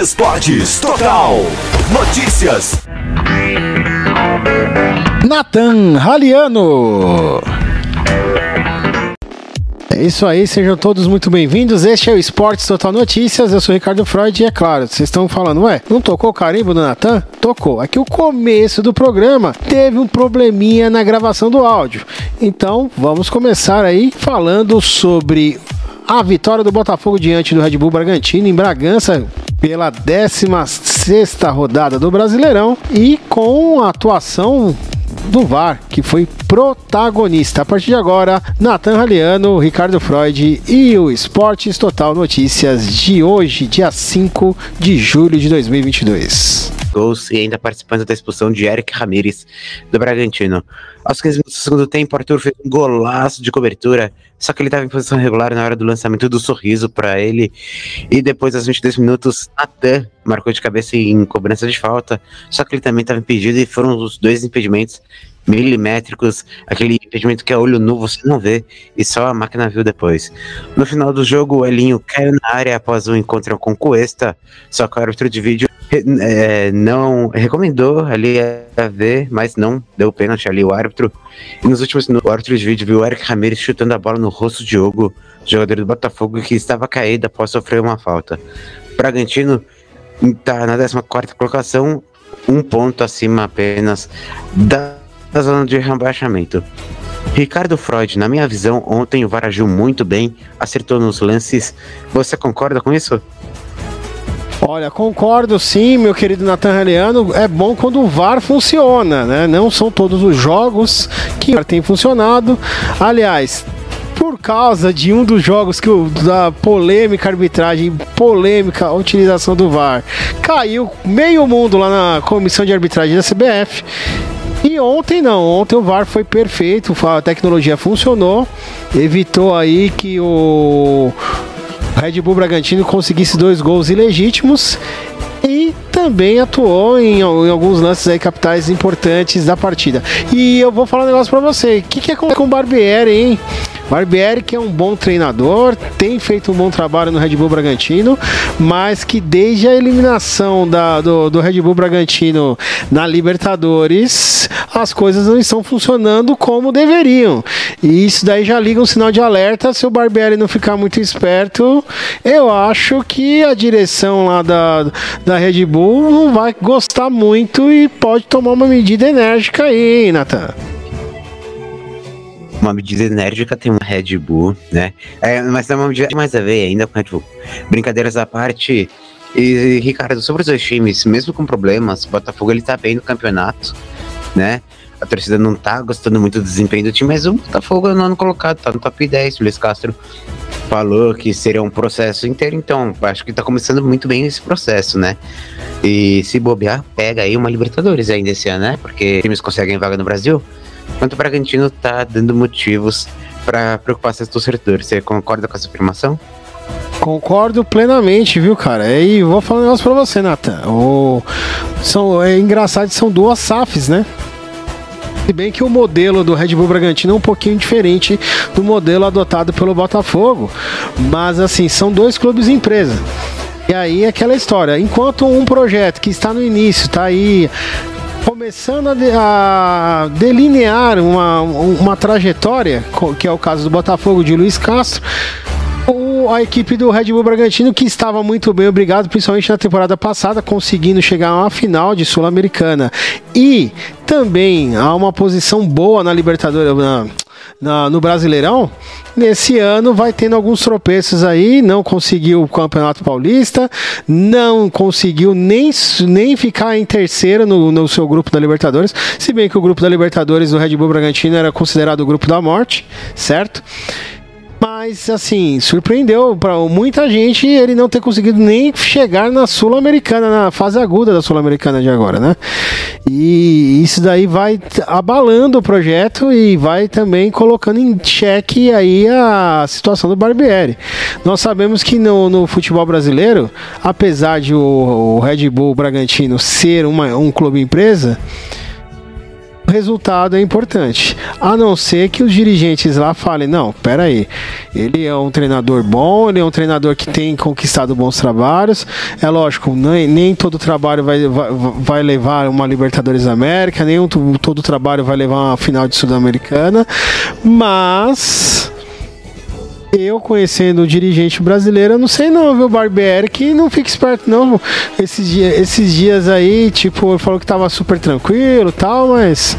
Esportes Total. Notícias. Nathan Raliano. É isso aí, sejam todos muito bem-vindos. Este é o Esportes Total Notícias. Eu sou o Ricardo Freud e é claro, vocês estão falando, ué, não tocou o carimbo do Natan? Tocou. Aqui o começo do programa teve um probleminha na gravação do áudio. Então, vamos começar aí falando sobre a vitória do Botafogo diante do Red Bull Bragantino em Bragança pela 16 rodada do Brasileirão e com a atuação do VAR, que foi protagonista. A partir de agora, Nathan Raliano, Ricardo Freud e o Esportes Total Notícias de hoje, dia 5 de julho de 2022 gols e ainda participando da expulsão de Eric Ramírez do Bragantino. Aos 15 minutos do segundo tempo, Arthur fez um golaço de cobertura, só que ele estava em posição regular na hora do lançamento do sorriso para ele. E depois, aos 22 minutos, Natan marcou de cabeça em cobrança de falta, só que ele também estava impedido e foram os dois impedimentos milimétricos, aquele impedimento que a olho nu você não vê e só a máquina viu depois. No final do jogo, o Elinho caiu na área após o encontro com Cuesta, só que o árbitro de vídeo é, não recomendou ali a ver, mas não deu pênalti ali o árbitro. E nos últimos minutos, o árbitro de vídeo viu o Eric Ramirez chutando a bola no rosto de Diogo, jogador do Botafogo, que estava caído após sofrer uma falta. Bragantino está na 14 colocação, um ponto acima apenas da zona de rebaixamento. Ricardo Freud, na minha visão, ontem o VAR agiu muito bem, acertou nos lances. Você concorda com isso? Olha, concordo sim, meu querido Nathan Heliano. É bom quando o VAR funciona, né? Não são todos os jogos que o VAR tem funcionado. Aliás, por causa de um dos jogos que o, da polêmica arbitragem, polêmica utilização do VAR, caiu meio mundo lá na comissão de arbitragem da CBF. E ontem não, ontem o VAR foi perfeito, a tecnologia funcionou, evitou aí que o Red Bull Bragantino conseguisse dois gols ilegítimos e também atuou em, em, alguns lances aí capitais importantes da partida. E eu vou falar um negócio para você. O que, que é com, com o Barbieri, hein? Barbieri, que é um bom treinador, tem feito um bom trabalho no Red Bull Bragantino, mas que desde a eliminação da, do, do Red Bull Bragantino na Libertadores, as coisas não estão funcionando como deveriam. E isso daí já liga um sinal de alerta. Se o Barbieri não ficar muito esperto, eu acho que a direção lá da, da Red Bull não vai gostar muito e pode tomar uma medida enérgica aí, hein, Nathan? Uma medida enérgica tem uma Red Bull, né? É, mas tem uma medida mais a ver ainda com Red Bull. Brincadeiras à parte. E, Ricardo, sobre os dois times, mesmo com problemas, o Botafogo ele tá bem no campeonato, né? A torcida não tá gostando muito do desempenho do time, mas o Botafogo é no ano colocado, tá no top 10. O Luiz Castro falou que seria um processo inteiro, então acho que tá começando muito bem esse processo, né? E se bobear, pega aí uma Libertadores ainda esse ano, né? Porque times conseguem vaga no Brasil quanto o Bragantino tá dando motivos para preocupar seus torcedores. Você concorda com essa afirmação? Concordo plenamente, viu, cara? E vou falar um negócio pra você, Nathan. O... São... É engraçado, são duas SAFs, né? Se bem que o modelo do Red Bull Bragantino é um pouquinho diferente do modelo adotado pelo Botafogo. Mas, assim, são dois clubes empresa. E aí é aquela história. Enquanto um projeto que está no início, está aí começando a, de, a delinear uma, uma trajetória, que é o caso do Botafogo de Luiz Castro, a equipe do Red Bull Bragantino, que estava muito bem, obrigado, principalmente na temporada passada, conseguindo chegar a uma final de Sul-Americana. E também a uma posição boa na Libertadores. Na, na, no Brasileirão, nesse ano vai tendo alguns tropeços aí, não conseguiu o Campeonato Paulista, não conseguiu nem, nem ficar em terceiro no, no seu grupo da Libertadores, se bem que o grupo da Libertadores do Red Bull Bragantino era considerado o grupo da morte, certo? Mas, assim, surpreendeu para muita gente ele não ter conseguido nem chegar na Sul-Americana, na fase aguda da Sul-Americana de agora, né? E isso daí vai abalando o projeto e vai também colocando em xeque aí a situação do Barbieri. Nós sabemos que no, no futebol brasileiro, apesar de o, o Red Bull Bragantino ser uma, um clube empresa, o resultado é importante. A não ser que os dirigentes lá falem: não, peraí, ele é um treinador bom, ele é um treinador que tem conquistado bons trabalhos. É lógico, nem, nem todo trabalho vai, vai, vai levar uma Libertadores da América, nem um, todo trabalho vai levar uma final de Sul-Americana, mas eu conhecendo o dirigente brasileiro, eu não sei não, viu, Barbieri, que não fica esperto não. Esses, dia, esses dias aí, tipo, ele falou que tava super tranquilo tal, mas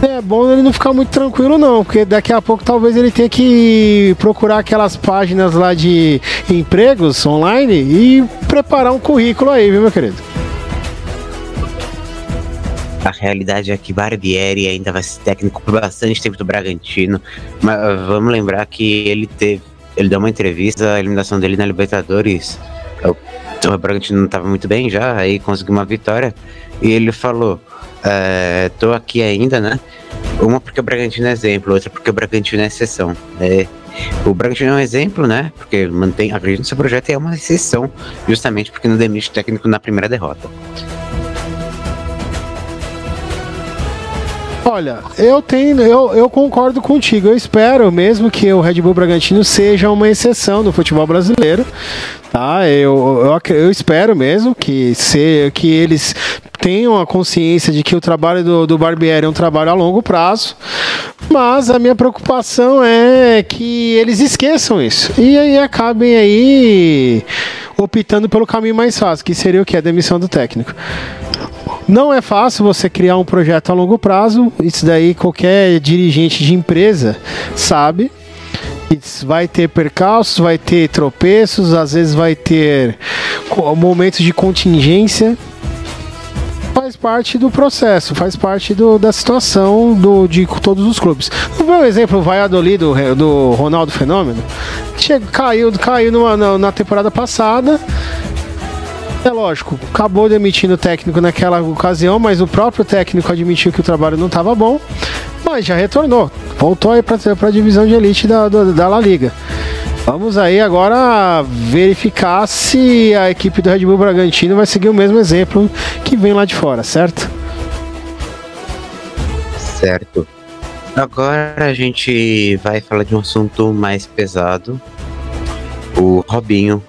é bom ele não ficar muito tranquilo não, porque daqui a pouco talvez ele tenha que procurar aquelas páginas lá de empregos online e preparar um currículo aí, viu, meu querido? A realidade é que Barbieri ainda vai ser técnico por bastante tempo do Bragantino. Mas uh, vamos lembrar que ele teve. Ele deu uma entrevista, a eliminação dele na Libertadores. O, o Bragantino não estava muito bem já, aí conseguiu uma vitória. E ele falou: é, tô aqui ainda, né? Uma porque o Bragantino é exemplo, outra porque o Bragantino é exceção. É, o Bragantino é um exemplo, né? Porque mantém, acredito no seu projeto é uma exceção, justamente porque não demite técnico na primeira derrota. Olha, eu tenho, eu, eu concordo contigo. Eu espero mesmo que o Red Bull Bragantino seja uma exceção no futebol brasileiro. Tá? Eu, eu, eu espero mesmo que, se, que eles tenham a consciência de que o trabalho do, do Barbieri é um trabalho a longo prazo. Mas a minha preocupação é que eles esqueçam isso. E aí acabem aí optando pelo caminho mais fácil, que seria o que? A demissão do técnico. Não é fácil você criar um projeto a longo prazo, isso daí qualquer dirigente de empresa sabe. Vai ter percalços, vai ter tropeços, às vezes vai ter momentos de contingência. Faz parte do processo, faz parte do, da situação do, de todos os clubes. O exemplo o Valladolid do, do Ronaldo Fenômeno? Chega, caiu caiu numa, na, na temporada passada, é lógico, acabou demitindo o técnico naquela ocasião, mas o próprio técnico admitiu que o trabalho não estava bom, mas já retornou. Voltou aí para a divisão de elite da, da La Liga. Vamos aí agora verificar se a equipe do Red Bull Bragantino vai seguir o mesmo exemplo que vem lá de fora, certo? Certo. Agora a gente vai falar de um assunto mais pesado. O Robinho,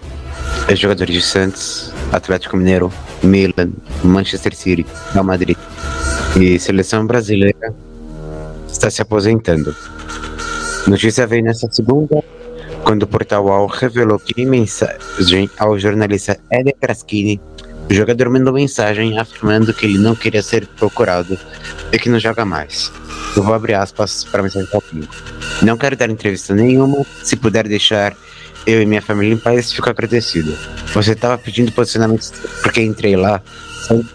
ex-jogador de Santos, Atlético Mineiro, Milan, Manchester City, Real Madrid e seleção brasileira está se aposentando. Notícia veio nessa segunda, quando o portal UOL revelou que em mensagem ao jornalista Eder Kraskini, o jogador mandou mensagem afirmando que ele não queria ser procurado e que não joga mais. Eu vou abrir aspas para a mensagem do Não quero dar entrevista nenhuma, se puder deixar eu e minha família em paz fico agradecido. Você tava pedindo posicionamento porque entrei lá.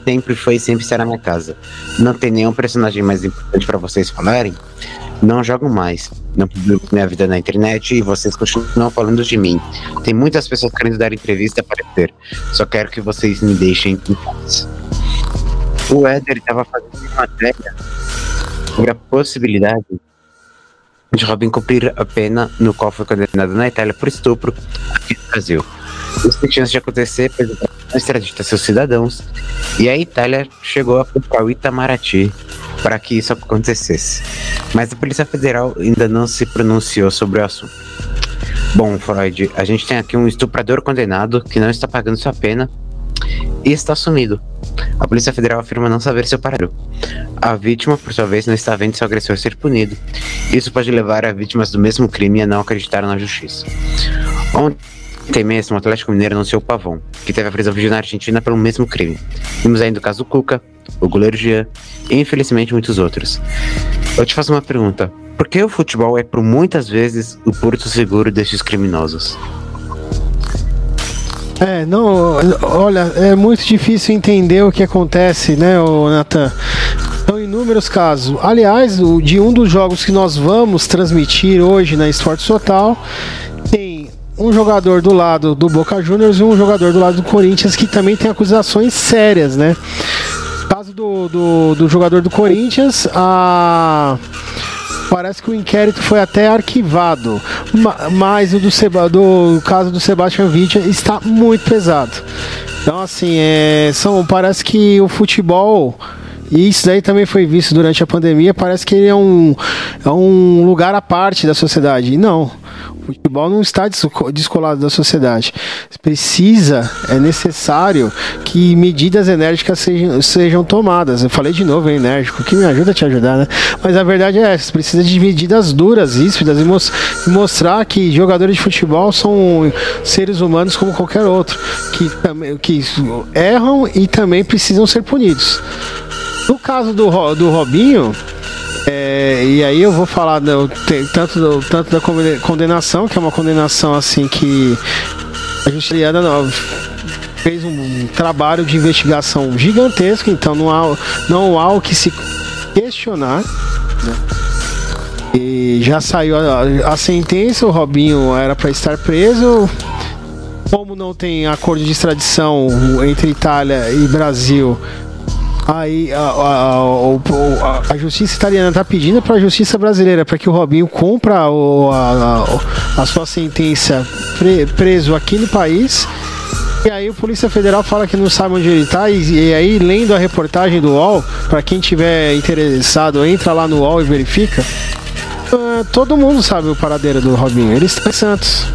Sempre foi e sempre será minha casa. Não tem nenhum personagem mais importante para vocês falarem? Não jogo mais. Não publico minha vida na internet e vocês continuam falando de mim. Tem muitas pessoas querendo dar entrevista para ter. Só quero que vocês me deixem em paz. O Éder estava fazendo uma matéria sobre a possibilidade de Robin cumprir a pena no qual foi condenado na Itália por estupro aqui no Brasil. Isso tem chance de acontecer, pois não extradita seus cidadãos e a Itália chegou a culpar o Itamaraty para que isso acontecesse. Mas a Polícia Federal ainda não se pronunciou sobre o assunto. Bom, Freud, a gente tem aqui um estuprador condenado que não está pagando sua pena e está sumido. A Polícia Federal afirma não saber seu parador. A vítima, por sua vez, não está vendo seu agressor ser punido. Isso pode levar a vítimas do mesmo crime a não acreditar na justiça. Ontem mesmo, o Atlético Mineiro anunciou o Pavão, que teve a prisão vigilante na Argentina pelo mesmo crime. Vimos ainda o caso do Cuca, o goleiro Jean e, infelizmente, muitos outros. Eu te faço uma pergunta. Por que o futebol é, por muitas vezes, o porto seguro desses criminosos? É, não, olha, é muito difícil entender o que acontece, né, Nathan? São inúmeros casos. Aliás, de um dos jogos que nós vamos transmitir hoje na Esporte Total, tem um jogador do lado do Boca Juniors e um jogador do lado do Corinthians que também tem acusações sérias, né? Caso do, do, do jogador do Corinthians, a Parece que o inquérito foi até arquivado, mas o do, Seba, do caso do Sebastian Vidia está muito pesado. Então, assim, é, são, parece que o futebol E isso daí também foi visto durante a pandemia. Parece que ele é um, é um lugar à parte da sociedade. Não. Futebol não está descolado da sociedade. Precisa, é necessário que medidas enérgicas sejam, sejam tomadas. Eu falei de novo, enérgico, que me ajuda a te ajudar, né? Mas a verdade é essa: precisa de medidas duras, ríspidas e, e mostrar que jogadores de futebol são seres humanos como qualquer outro, que, que erram e também precisam ser punidos. No caso do, do Robinho, é, e aí eu vou falar do, tanto, do, tanto da condenação, que é uma condenação assim que a justiça fez um trabalho de investigação gigantesco, então não há, não há o que se questionar. Né? E já saiu a, a sentença, o Robinho era para estar preso. Como não tem acordo de extradição entre Itália e Brasil, Aí a, a, a, a justiça italiana está pedindo para a justiça brasileira para que o Robinho cumpra o, a, a, sua sentença pre, preso aqui no país. E aí o Polícia Federal fala que não sabe onde ele está e, e, aí lendo a reportagem do UOL, para quem tiver interessado, entra lá no UOL e verifica. Uh, todo mundo sabe o paradeiro do Robinho. Ele está em Santos.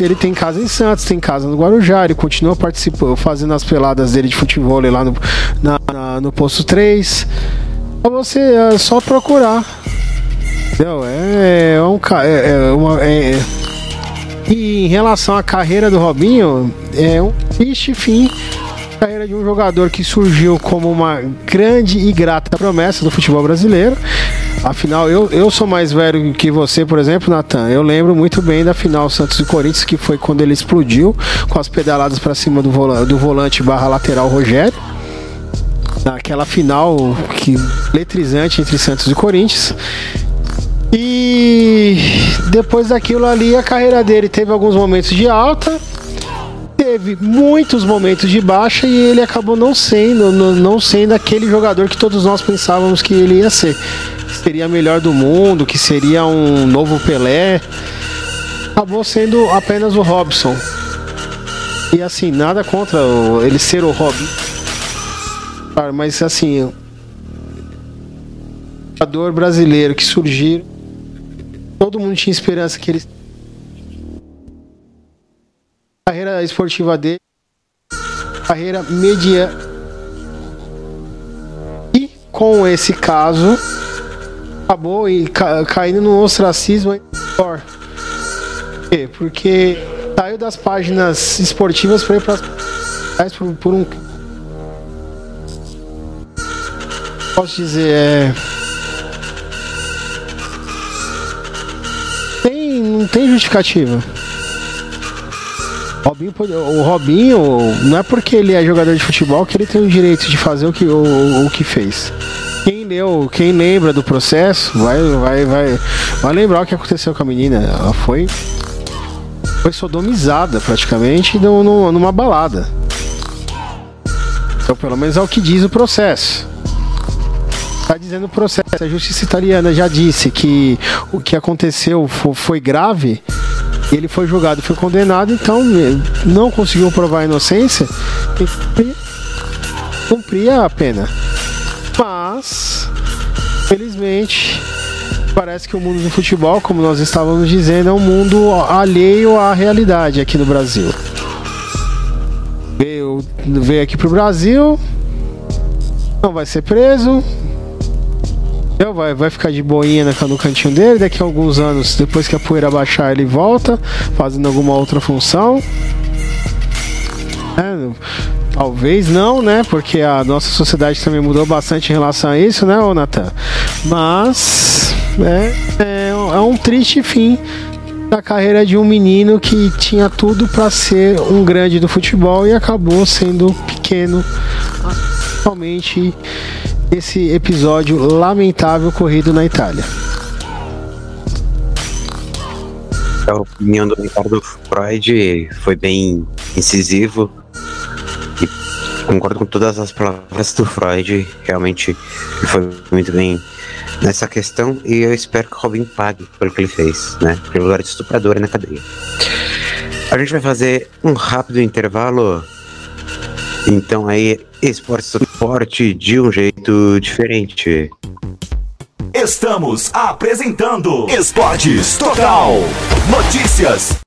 Ele tem casa em Santos, tem casa no Guarujá, ele continua participando, fazendo as peladas dele de futebol lá no, na, na, no posto 3. Pra você é só procurar. Entendeu? É, é um é, é uma. É, e em relação à carreira do Robinho, é um triste fim carreira de um jogador que surgiu como uma grande e grata promessa do futebol brasileiro. Afinal, eu, eu sou mais velho que você, por exemplo, Natan. Eu lembro muito bem da final Santos e Corinthians, que foi quando ele explodiu com as pedaladas para cima do, volante, do volante barra lateral Rogério. Naquela final que letrizante entre Santos e Corinthians. E depois daquilo ali, a carreira dele teve alguns momentos de alta, teve muitos momentos de baixa e ele acabou não sendo, não sendo aquele jogador que todos nós pensávamos que ele ia ser seria melhor do mundo, que seria um novo Pelé, acabou sendo apenas o Robson. E assim, nada contra ele ser o Robin. Mas assim, o jogador brasileiro que surgiu, todo mundo tinha esperança que ele carreira esportiva dele, carreira mediana. E com esse caso, acabou e ca caindo no ostracismo pior. Por quê? Porque saiu das páginas esportivas para ir para por, por um posso dizer é tem não tem justificativa Robinho, o Robinho não é porque ele é jogador de futebol que ele tem o direito de fazer o que, o, o que fez leu, quem lembra do processo, vai, vai, vai, vai lembrar o que aconteceu com a menina. Ela foi, foi sodomizada praticamente numa, numa balada. Então, pelo menos é o que diz o processo. Está dizendo o processo. A justiça italiana já disse que o que aconteceu foi grave. Ele foi julgado, foi condenado, então não conseguiu provar a inocência. E cumpria a pena. Mas, felizmente, parece que o mundo do futebol, como nós estávamos dizendo, é um mundo alheio à realidade aqui no Brasil. Veio, veio aqui pro Brasil, não vai ser preso, vai, vai ficar de boinha no cantinho dele. Daqui a alguns anos, depois que a poeira baixar, ele volta, fazendo alguma outra função. É, Talvez não, né? Porque a nossa sociedade também mudou bastante em relação a isso, né, Natan? Mas é, é, é um triste fim da carreira de um menino que tinha tudo para ser um grande do futebol e acabou sendo pequeno. Somente esse episódio lamentável ocorrido na Itália. A opinião do Ricardo Freud foi bem incisivo concordo com todas as palavras do Freud. Realmente foi muito bem nessa questão. E eu espero que o Robin pague pelo que ele fez, né? Pelo lugar de estuprador na cadeia. A gente vai fazer um rápido intervalo. Então aí, esporte esporte de um jeito diferente. Estamos apresentando Esportes Total. Notícias.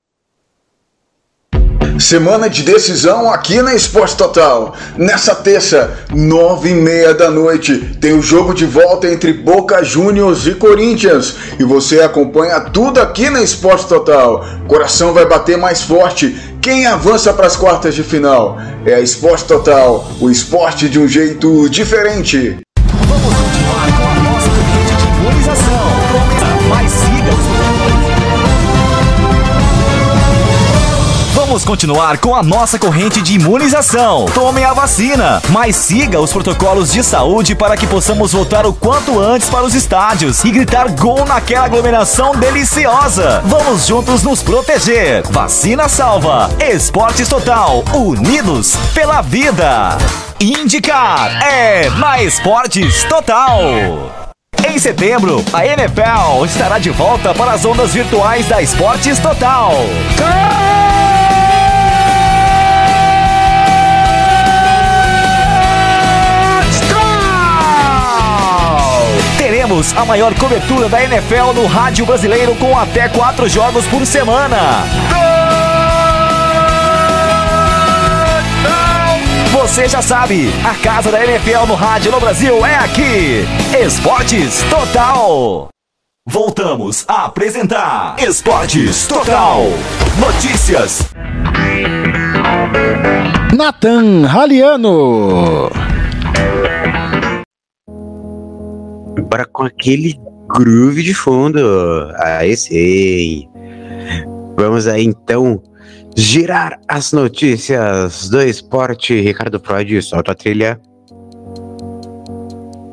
Semana de decisão aqui na Esporte Total. Nessa terça, nove e meia da noite, tem o jogo de volta entre Boca Juniors e Corinthians. E você acompanha tudo aqui na Esporte Total. Coração vai bater mais forte. Quem avança para as quartas de final? É a Esporte Total, o esporte de um jeito diferente. Vamos continuar com a nossa corrente de imunização. Tome a vacina, mas siga os protocolos de saúde para que possamos voltar o quanto antes para os estádios e gritar gol naquela aglomeração deliciosa. Vamos juntos nos proteger. Vacina salva. Esportes Total. Unidos pela vida. Indicar é na Esportes Total. Em setembro, a NFL estará de volta para as ondas virtuais da Esportes Total. Teremos a maior cobertura da NFL no rádio brasileiro com até quatro jogos por semana. Você já sabe, a casa da NFL no rádio no Brasil é aqui. Esportes Total. Voltamos a apresentar Esportes Total. Notícias. Nathan Raliano. Bora com aquele groove de fundo. Aí sim. Vamos aí então girar as notícias do esporte. Ricardo Freud, solta a trilha.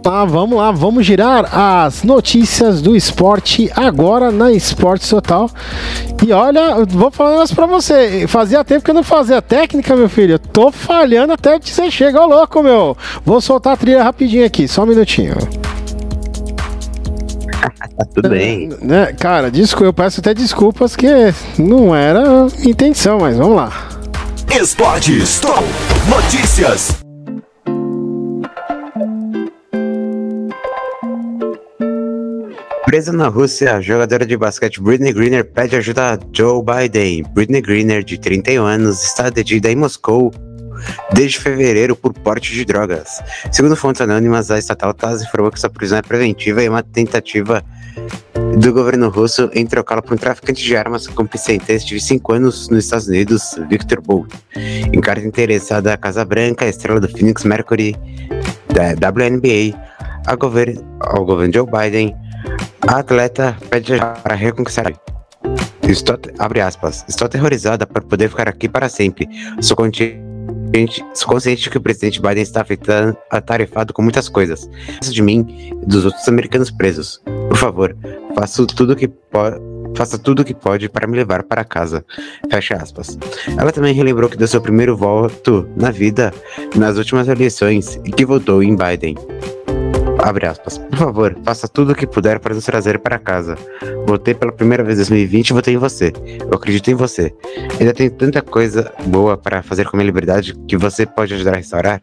Tá, vamos lá, vamos girar as notícias do esporte agora na Esporte Total. E olha, vou falar negócio pra você. Fazia tempo que eu não fazia técnica, meu filho. Eu tô falhando até que você chega, ô louco, meu. Vou soltar a trilha rapidinho aqui, só um minutinho. Tá tudo bem. Né, cara, desculpa, eu peço até desculpas que não era intenção, mas vamos lá. Esportes Total. Notícias. Presa na Rússia, a jogadora de basquete Britney Greener pede ajuda a Joe Biden. Britney Greener, de 31 anos, está detida em Moscou desde fevereiro por porte de drogas. Segundo fontes anônimas, a estatal TASS informou que sua prisão é preventiva e uma tentativa do governo russo em trocá-la por um traficante de armas com sentença de 5 anos nos Estados Unidos, Victor Bolt. Em carta interessada à Casa Branca, a estrela do Phoenix Mercury da WNBA, ao governo, ao governo Joe Biden, a atleta pede para reconquistar. Estou, abre aspas, estou aterrorizada por poder ficar aqui para sempre. Sou consciente, consciente que o presidente Biden está afetando, atarefado com muitas coisas. De mim e dos outros americanos presos. Por favor, faça tudo que pode. Faça tudo o que pode para me levar para casa. Fecha aspas. Ela também relembrou que deu seu primeiro voto na vida nas últimas eleições e que votou em Biden. Abre aspas. Por favor, faça tudo o que puder para nos trazer para casa. Votei pela primeira vez em 2020 e votei em você. Eu acredito em você. Ainda tem tanta coisa boa para fazer com minha liberdade que você pode ajudar a restaurar.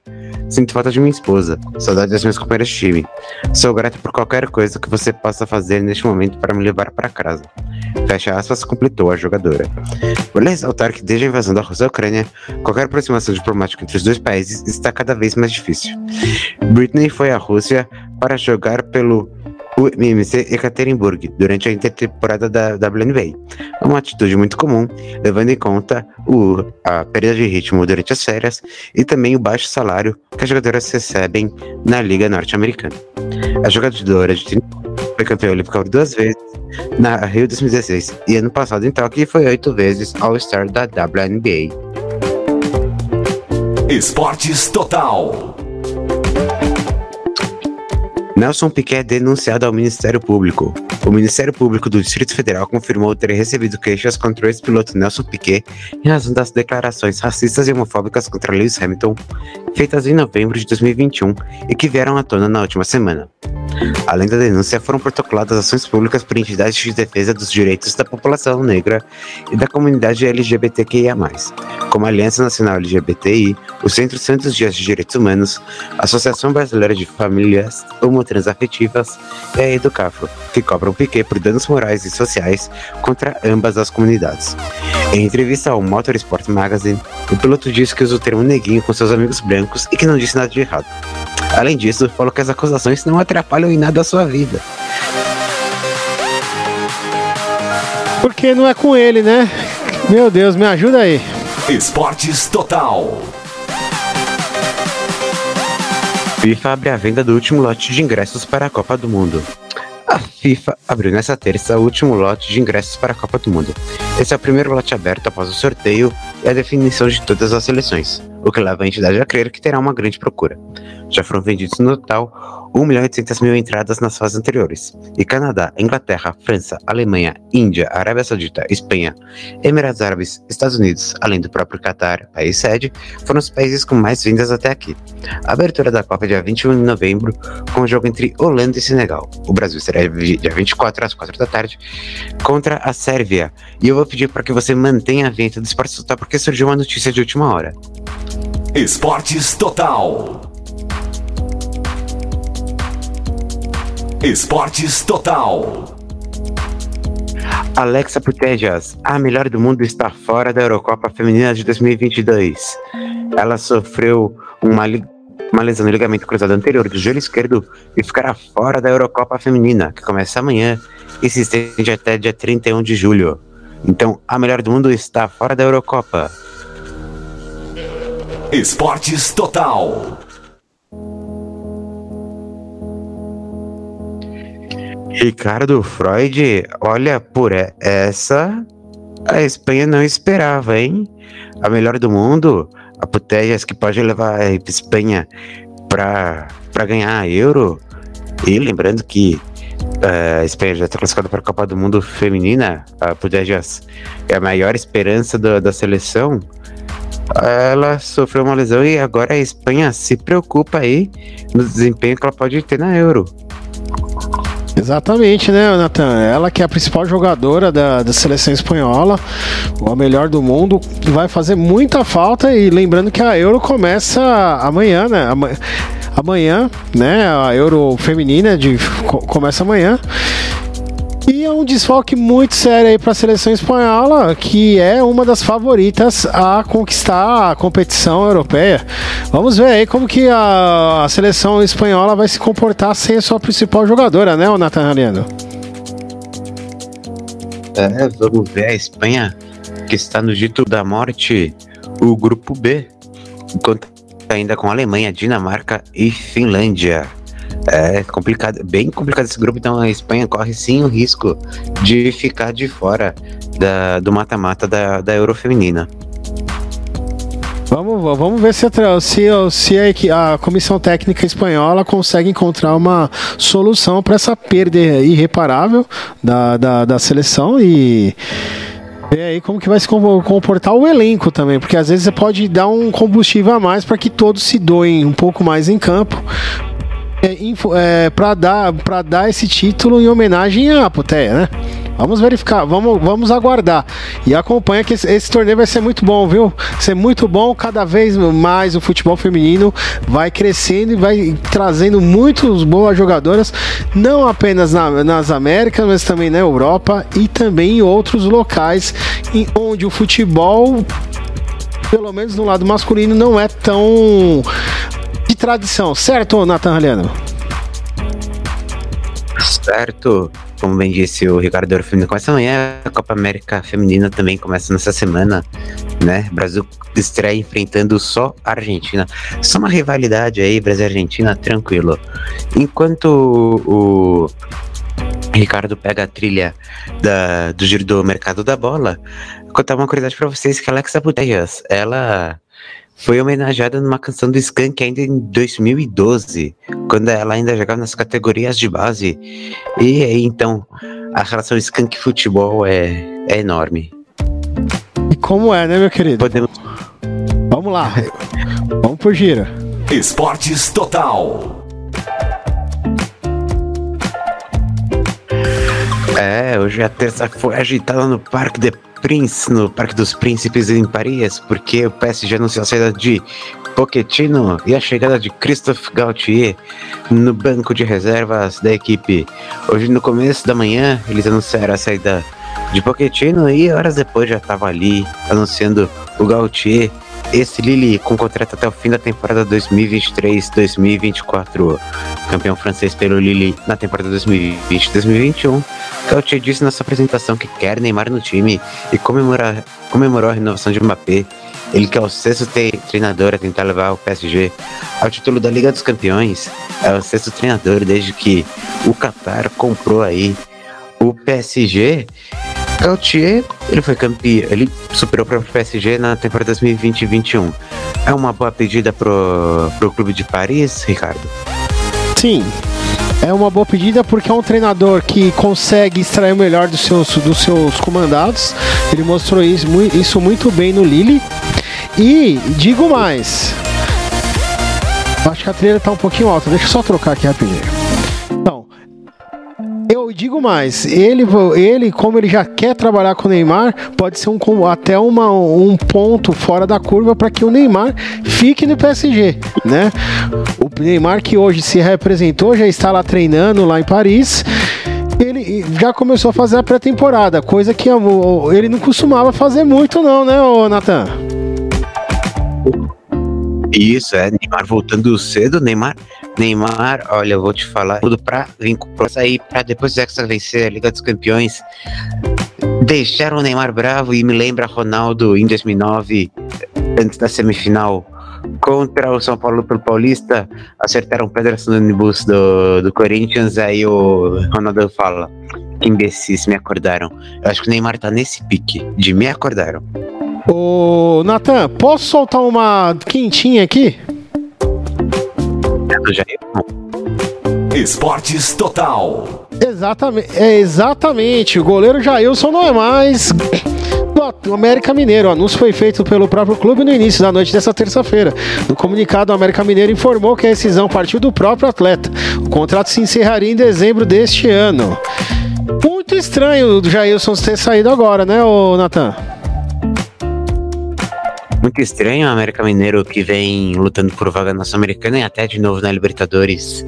Sinto falta de minha esposa. Saudade das minhas companheiras de time. Sou grato por qualquer coisa que você possa fazer neste momento para me levar para casa. Fecha aspas, completou a jogadora. Vale ressaltar que desde a invasão da Rússia à Ucrânia, qualquer aproximação diplomática entre os dois países está cada vez mais difícil. Britney foi à Rússia para jogar pelo UMMC Ekaterinburg durante a intertemporada da WNBA. É uma atitude muito comum, levando em conta o, a perda de ritmo durante as férias e também o baixo salário que as jogadoras recebem na Liga Norte-Americana. A jogadora de 30 foi campeã olímpica por duas vezes na Rio 2016 e ano passado em Tóquio foi oito vezes All-Star da WNBA. Esportes Total. Nelson Piquet denunciado ao Ministério Público. O Ministério Público do Distrito Federal confirmou ter recebido queixas contra o ex-piloto Nelson Piquet em razão das declarações racistas e homofóbicas contra Lewis Hamilton, feitas em novembro de 2021 e que vieram à tona na última semana. Além da denúncia, foram protocoladas ações públicas por entidades de defesa dos direitos da população negra e da comunidade LGBTQIA+, como a Aliança Nacional LGBTI, o Centro Santos Dias de Direitos Humanos, a Associação Brasileira de Famílias Homotransafetivas e a Educafro, que cobram piquet por danos morais e sociais contra ambas as comunidades. Em entrevista ao Motorsport Magazine, o piloto disse que usa o termo neguinho com seus amigos brancos e que não disse nada de errado. Além disso, falou que as acusações não atrapalham em nada a sua vida. Porque não é com ele, né? Meu Deus, me ajuda aí. Esportes Total. FIFA abre a venda do último lote de ingressos para a Copa do Mundo. A FIFA abriu nesta terça o último lote de ingressos para a Copa do Mundo. Esse é o primeiro lote aberto após o sorteio e a definição de todas as seleções, o que leva a entidade a crer que terá uma grande procura. Já foram vendidos no total 1 milhão e 800 mil entradas nas fases anteriores, e Canadá, Inglaterra, França, Alemanha, Índia, Arábia Saudita, Espanha, Emirados Árabes, Estados Unidos, além do próprio Catar, país sede, foram os países com mais vendas até aqui. A abertura da Copa é dia 21 de novembro, com o jogo entre Holanda e Senegal. O Brasil será dia 24 às 4 da tarde contra a Sérvia. E eu vou pedir para que você mantenha a venda do Esportes Total porque surgiu uma notícia de última hora. Esportes Total. Esportes Total. Alexa Putellas, a melhor do mundo, está fora da Eurocopa Feminina de 2022. Ela sofreu uma, uma lesão no ligamento cruzado anterior do joelho esquerdo e ficará fora da Eurocopa Feminina, que começa amanhã e se estende até dia 31 de julho. Então, a melhor do mundo está fora da Eurocopa. Esportes Total. Ricardo Freud, olha, por essa a Espanha não esperava, hein? A melhor do mundo, a Putellas que pode levar a Espanha para ganhar a Euro. E lembrando que uh, a Espanha já está classificada para a Copa do Mundo Feminina, a Putellas é a maior esperança do, da seleção. Ela sofreu uma lesão e agora a Espanha se preocupa aí no desempenho que ela pode ter na Euro. Exatamente, né, Nathan? Ela que é a principal jogadora da, da seleção espanhola, a melhor do mundo, vai fazer muita falta. E lembrando que a Euro começa amanhã, né? Amanhã, né? A Euro feminina de, começa amanhã. E é um desfalque muito sério aí para a seleção espanhola, que é uma das favoritas a conquistar a competição europeia. Vamos ver aí como que a, a seleção espanhola vai se comportar sem a sua principal jogadora, né, o Nathan Haliano? É, vamos ver a Espanha, que está no dito da morte, o grupo B, enquanto ainda com Alemanha, Dinamarca e Finlândia. É complicado, bem complicado esse grupo, então a Espanha corre sim o risco de ficar de fora da, do mata-mata da, da Euro Feminina. Vamos, vamos ver se, se, se a, a, comissão técnica espanhola consegue encontrar uma solução para essa perda irreparável da, da, da seleção e ver aí como que vai se comportar o elenco também, porque às vezes você pode dar um combustível a mais para que todos se doem um pouco mais em campo, é, é, para dar, para dar esse título em homenagem à Puteia, né? Vamos verificar, vamos, vamos aguardar. E acompanha que esse, esse, torneio vai ser muito bom, viu? Vai ser muito bom, cada vez mais o futebol feminino vai crescendo e vai trazendo muitas boas jogadoras, não apenas na, nas Américas, mas também na Europa e também em outros locais em onde o futebol pelo menos no lado masculino, não é tão de tradição, certo, Nathan Haliano? Certo. Como bem disse o Ricardo Orfino, começa amanhã, a Copa América Feminina também começa nessa semana, né? Brasil estreia enfrentando só a Argentina. Só uma rivalidade aí, Brasil e Argentina, tranquilo. Enquanto o, Ricardo pega a trilha da, do giro do mercado da bola, vou contar uma curiosidade para vocês que a Alexa Butejas, ela foi homenageada numa canção do Skank ainda em 2012, quando ela ainda jogava nas categorias de base. E aí então, a relação Skank futebol é, é enorme. E como é, né, meu querido? Podemos... Vamos lá. Vamos pro giro. Esportes Total. É, hoje a terça foi agitada no Parque de Prince, no Parque dos Príncipes em Paris, porque o PSG anunciou a saída de Pochettino e a chegada de Christophe Gaultier no banco de reservas da equipe. Hoje, no começo da manhã, eles anunciaram a saída de Pochettino e horas depois já estava ali anunciando o Gaultier esse Lille com contrato até o fim da temporada 2023-2024. Campeão francês pelo Lille na temporada 2020-2021. Gautier disse na sua apresentação que quer Neymar no time e comemorar, comemorou a renovação de Mbappé. Ele que é o sexto treinador a tentar levar o PSG ao título da Liga dos Campeões. É o sexto treinador desde que o Qatar comprou aí o PSG Gautier, ele foi campeão, ele superou para o PSG na temporada 2020-21. É uma boa pedida pro, pro clube de Paris, Ricardo? Sim, é uma boa pedida porque é um treinador que consegue extrair o melhor dos seus, dos seus comandados. Ele mostrou isso, isso muito bem no Lille. E digo mais. Acho que a trilha está um pouquinho alta. Deixa eu só trocar aqui rapidinho. Eu digo mais, ele, ele, como ele já quer trabalhar com o Neymar, pode ser um, até uma, um ponto fora da curva para que o Neymar fique no PSG, né? O Neymar que hoje se representou, já está lá treinando lá em Paris ele já começou a fazer a pré-temporada, coisa que ele não costumava fazer muito, não, né, Natan? Isso, é, Neymar voltando cedo, Neymar, Neymar, olha, eu vou te falar tudo pra vir com sair pra depois do Hexa vencer a Liga dos Campeões. Deixaram o Neymar bravo e me lembra Ronaldo em 2009, antes da semifinal contra o São Paulo pelo Paulista, acertaram pedras no ônibus do, do Corinthians, aí o Ronaldo fala, que imbecis, me acordaram. Eu acho que o Neymar tá nesse pique, de me acordaram. Ô, Natan, posso soltar uma quentinha aqui? Esportes Total. Exatamente, é exatamente. O goleiro Jailson não é mais do América Mineiro. O anúncio foi feito pelo próprio clube no início da noite dessa terça-feira. No comunicado, o América Mineiro informou que a decisão partiu do próprio atleta. O contrato se encerraria em dezembro deste ano. Muito estranho o Jailson ter saído agora, né, Natan? Muito estranho o América Mineiro que vem lutando por vaga na Sul-Americana e até de novo na Libertadores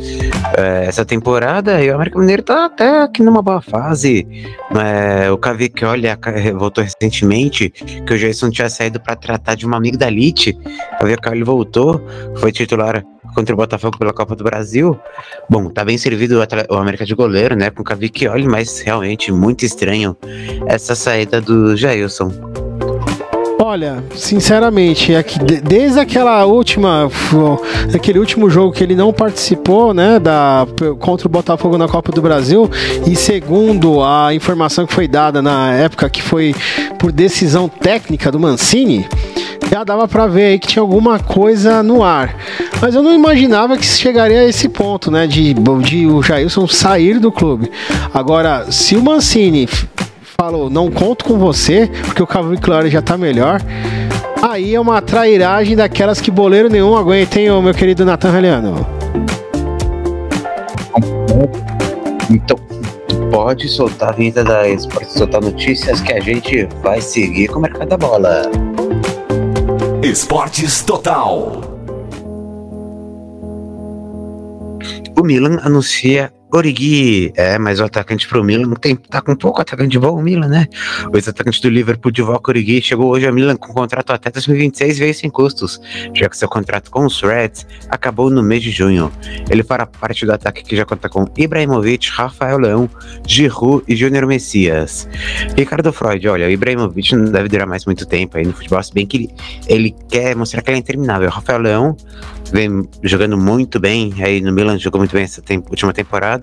é, essa temporada. E o América Mineiro tá até aqui numa boa fase. É, o Cavic, olha, voltou recentemente, que o Jason tinha saído para tratar de uma amigdalite. O Cavic voltou, foi titular contra o Botafogo pela Copa do Brasil. Bom, tá bem servido o América de goleiro, né? Com o Cavicchioli, mas realmente muito estranho essa saída do Jailson. Olha, sinceramente, é que desde aquela última, aquele último jogo que ele não participou, né, da contra o Botafogo na Copa do Brasil, e segundo a informação que foi dada na época que foi por decisão técnica do Mancini, já dava para ver aí que tinha alguma coisa no ar. Mas eu não imaginava que chegaria a esse ponto, né, de, de o Jailson sair do clube. Agora, se o Mancini falou, não conto com você, porque o Cavalo Claro já tá melhor. Aí é uma trairagem daquelas que boleiro nenhum aguenta, hein, meu querido Nathan Raliano? Então, pode soltar a vinda da Esporte Soltar Notícias que a gente vai seguir com o mercado da bola. Esportes Total. O Milan anuncia Origi, é, mas o atacante pro Milan tem, tá com pouco atacante volta, o Milan, né? O ex-atacante do Liverpool de volta, Origi, chegou hoje a Milan com contrato até 2026 veio sem custos, já que seu contrato com os Reds acabou no mês de junho. Ele fará parte do ataque que já conta com Ibrahimovic, Rafael Leão, Giroud e Júnior Messias. Ricardo Freud, olha, o Ibrahimovic não deve durar mais muito tempo aí no futebol, se bem que ele, ele quer mostrar que ele é interminável. Rafael Leão vem jogando muito bem aí no Milan, jogou muito bem essa última temporada.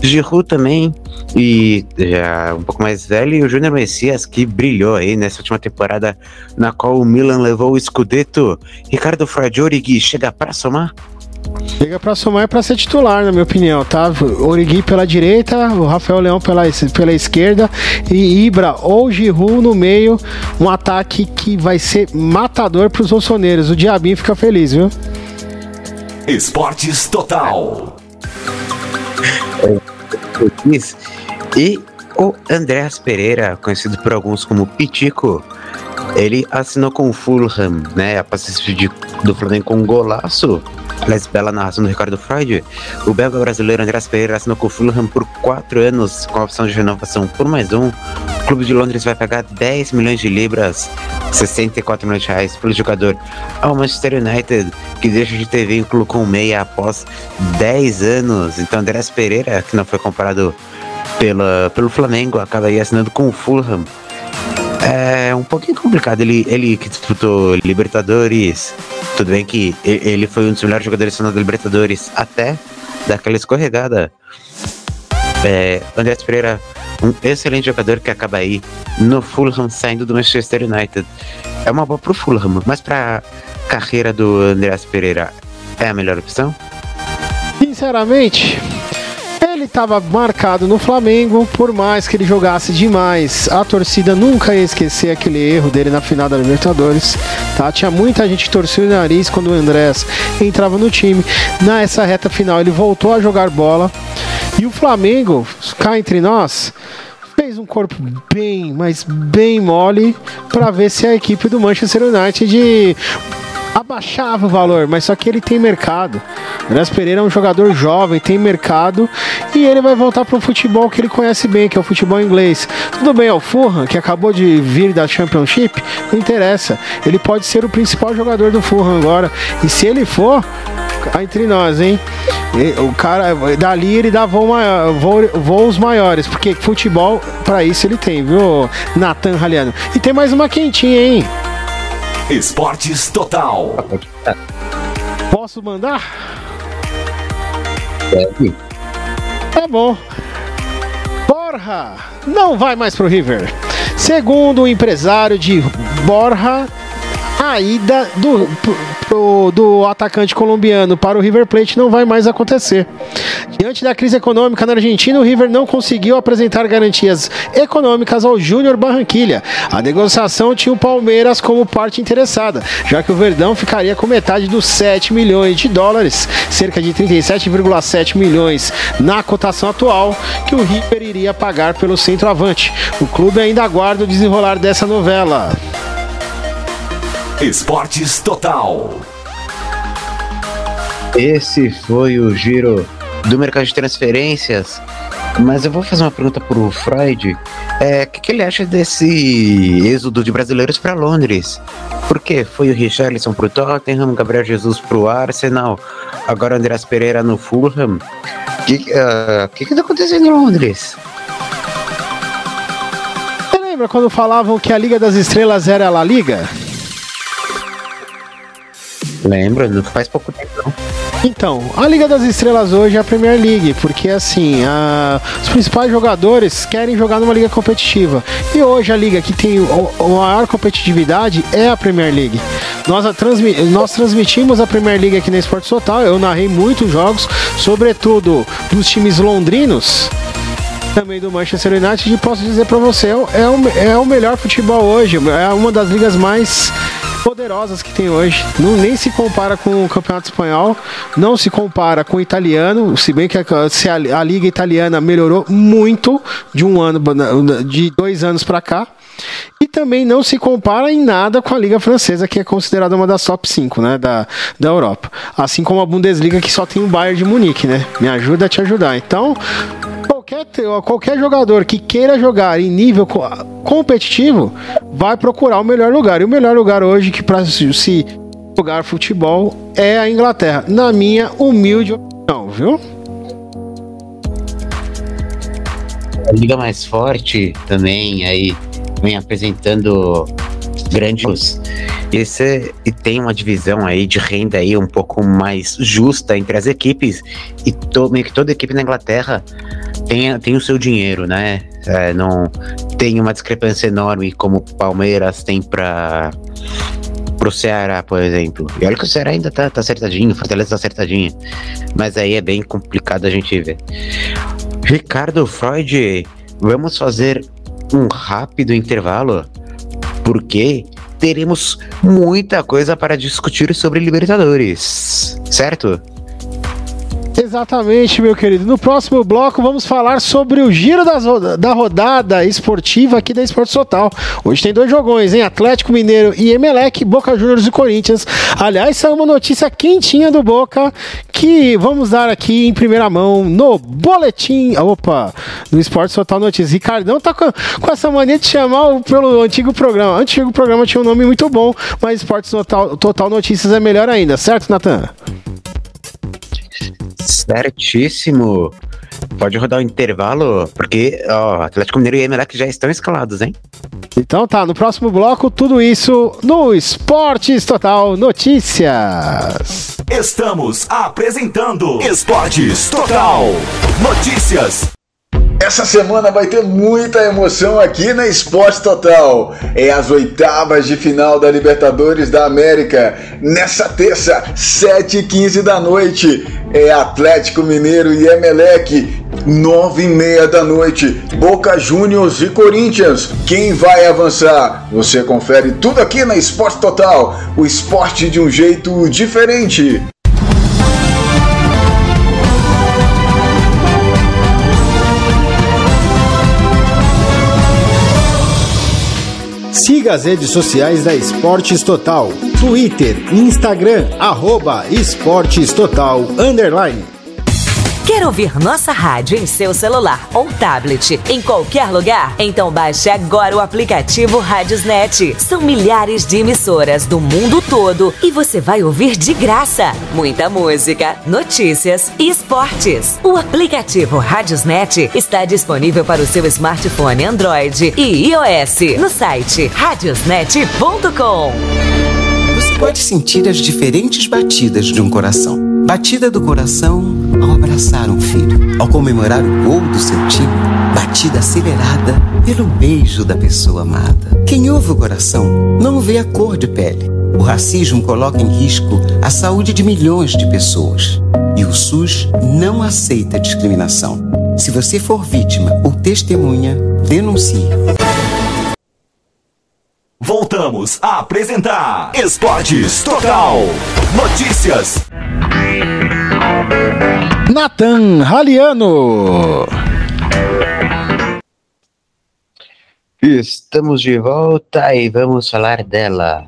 Giroud também, e já um pouco mais velho, e o Júnior Messias, que brilhou aí nessa última temporada, na qual o Milan levou o Scudetto. Ricardo Fragiorighi chega para somar? Chega para somar e para ser titular, na minha opinião, tá? Origui pela direita, o Rafael Leão pela, pela esquerda e Ibra ou Giroud no meio. Um ataque que vai ser matador para os rossoneiros. O Diabinho fica feliz, viu? Esportes Total. E O Andréas Pereira, conhecido por alguns como Pitico, ele assinou com o Fulham, né? Se despedir do Flamengo com um golaço. Aliás, bela narração do Ricardo Freud. O belga brasileiro Andrés Pereira assinou com o Fulham por quatro anos, com a opção de renovação por mais um. O clube de Londres vai pagar 10 milhões de libras, 64 milhões de reais, pelo jogador ao Manchester United, que deixa de ter vínculo com o meia após 10 anos. Então, Andrés Pereira, que não foi comparado pela, pelo Flamengo, acaba aí assinando com o Fulham. É um pouquinho complicado. Ele, ele que disputou Libertadores. Tudo bem que ele foi um dos melhores jogadores da Libertadores até daquela escorregada. É, André Pereira, um excelente jogador que acaba aí no Fulham saindo do Manchester United. É uma boa pro Fulham, mas pra carreira do André Pereira é a melhor opção? Sinceramente, ele estava marcado no Flamengo, por mais que ele jogasse demais, a torcida nunca ia esquecer aquele erro dele na final da Libertadores. Tá? Tinha muita gente torcia o nariz quando o Andrés entrava no time. Nessa reta final, ele voltou a jogar bola. E o Flamengo, cá entre nós, fez um corpo bem, mas bem mole para ver se a equipe do Manchester United abaixava o valor, mas só que ele tem mercado. Andrés Pereira é um jogador jovem, tem mercado e ele vai voltar para um futebol que ele conhece bem, que é o futebol inglês. Tudo bem, é o Fulham, que acabou de vir da Championship, não interessa. Ele pode ser o principal jogador do Fulham agora. E se ele for, entre nós, hein? O cara, dali ele dá voo maior, voo, voos maiores, porque futebol, para isso ele tem, viu, Nathan Raliano? E tem mais uma quentinha, hein? Esportes Total. Posso mandar? Deve. Tá bom. Borja não vai mais pro River. Segundo o empresário de Borja, a ida do, pro, do atacante colombiano para o River Plate não vai mais acontecer. Diante da crise econômica na Argentina, o River não conseguiu apresentar garantias econômicas ao Júnior Barranquilha. A negociação tinha o Palmeiras como parte interessada, já que o Verdão ficaria com metade dos 7 milhões de dólares, cerca de 37,7 milhões na cotação atual, que o River iria pagar pelo centroavante. O clube ainda aguarda o desenrolar dessa novela. Esportes Total. Esse foi o giro do mercado de transferências. Mas eu vou fazer uma pergunta pro Freud. É, o que, que, ele acha desse êxodo de brasileiros para Londres? Por quê? Foi o Richarlison pro Tottenham, Gabriel Jesus pro Arsenal, agora o Andreas Pereira no Fulham. O que, uh, que, que tá acontecendo em Londres? Você lembra quando falavam que a Liga das Estrelas era a La Liga? Lembro, não faz pouco tempo não. Então, a Liga das Estrelas hoje é a Premier League, porque assim, a, os principais jogadores querem jogar numa liga competitiva. E hoje a liga que tem a maior competitividade é a Premier League. Nós, a transmi nós transmitimos a Premier League aqui na Esporte Total, eu narrei muitos jogos, sobretudo dos times londrinos também do Manchester United e posso dizer para você, é o, é o melhor futebol hoje, é uma das ligas mais poderosas que tem hoje. Não, nem se compara com o campeonato espanhol, não se compara com o italiano, se bem que a, se a, a liga italiana melhorou muito de um ano, de dois anos para cá. E também não se compara em nada com a Liga Francesa, que é considerada uma das top 5 né, da, da Europa. Assim como a Bundesliga, que só tem o Bayern de Munique, né? Me ajuda a te ajudar. Então, qualquer, qualquer jogador que queira jogar em nível competitivo vai procurar o melhor lugar. E o melhor lugar hoje que para se jogar futebol é a Inglaterra, na minha humilde opinião, viu? A liga mais forte também aí vem apresentando grandes esse, e tem uma divisão aí de renda aí um pouco mais justa entre as equipes e to, meio que toda equipe na Inglaterra tem, tem o seu dinheiro, né? É, não tem uma discrepância enorme como Palmeiras tem para pro Ceará, por exemplo. E olha que o Ceará ainda tá, tá acertadinho, Fortaleza tá acertadinho. Mas aí é bem complicado a gente ver. Ricardo Freud, vamos fazer um rápido intervalo, porque teremos muita coisa para discutir sobre Libertadores, certo? Exatamente, meu querido. No próximo bloco vamos falar sobre o giro das, da rodada esportiva aqui da Esporte Total. Hoje tem dois jogões, hein? Atlético Mineiro e Emelec, Boca Juniors e Corinthians. Aliás, saiu uma notícia quentinha do Boca que vamos dar aqui em primeira mão no boletim. Opa, no Esporte Total Notícias. Ricardão tá com, com essa mania de chamar o, pelo antigo programa. O antigo programa tinha um nome muito bom, mas Esporte Total, Total Notícias é melhor ainda, certo, Natan? Certíssimo. Pode rodar o intervalo, porque ó, Atlético Mineiro e Emelec já estão escalados, hein? Então tá, no próximo bloco, tudo isso no Esportes Total Notícias. Estamos apresentando Esportes Total Notícias. Essa semana vai ter muita emoção aqui na Esporte Total. É as oitavas de final da Libertadores da América. Nessa terça, 7h15 da noite. É Atlético Mineiro e Emelec. 9 e meia da noite, Boca Juniors e Corinthians. Quem vai avançar? Você confere tudo aqui na Esporte Total. O esporte de um jeito diferente. Siga as redes sociais da Esportes Total. Twitter, Instagram, arroba Esportes Total, underline. Quer ouvir nossa rádio em seu celular ou tablet em qualquer lugar? Então baixe agora o aplicativo Rádiosnet. São milhares de emissoras do mundo todo e você vai ouvir de graça muita música, notícias e esportes. O aplicativo Rádiosnet está disponível para o seu smartphone Android e iOS no site radiosnet.com. Você pode sentir as diferentes batidas de um coração. Batida do coração ao abraçar um filho, ao comemorar o gol do seu time. Batida acelerada pelo beijo da pessoa amada. Quem ouve o coração não vê a cor de pele. O racismo coloca em risco a saúde de milhões de pessoas. E o SUS não aceita discriminação. Se você for vítima ou testemunha, denuncie. Voltamos a apresentar Esportes Total Notícias. Nathan Raliano. Estamos de volta e vamos falar dela.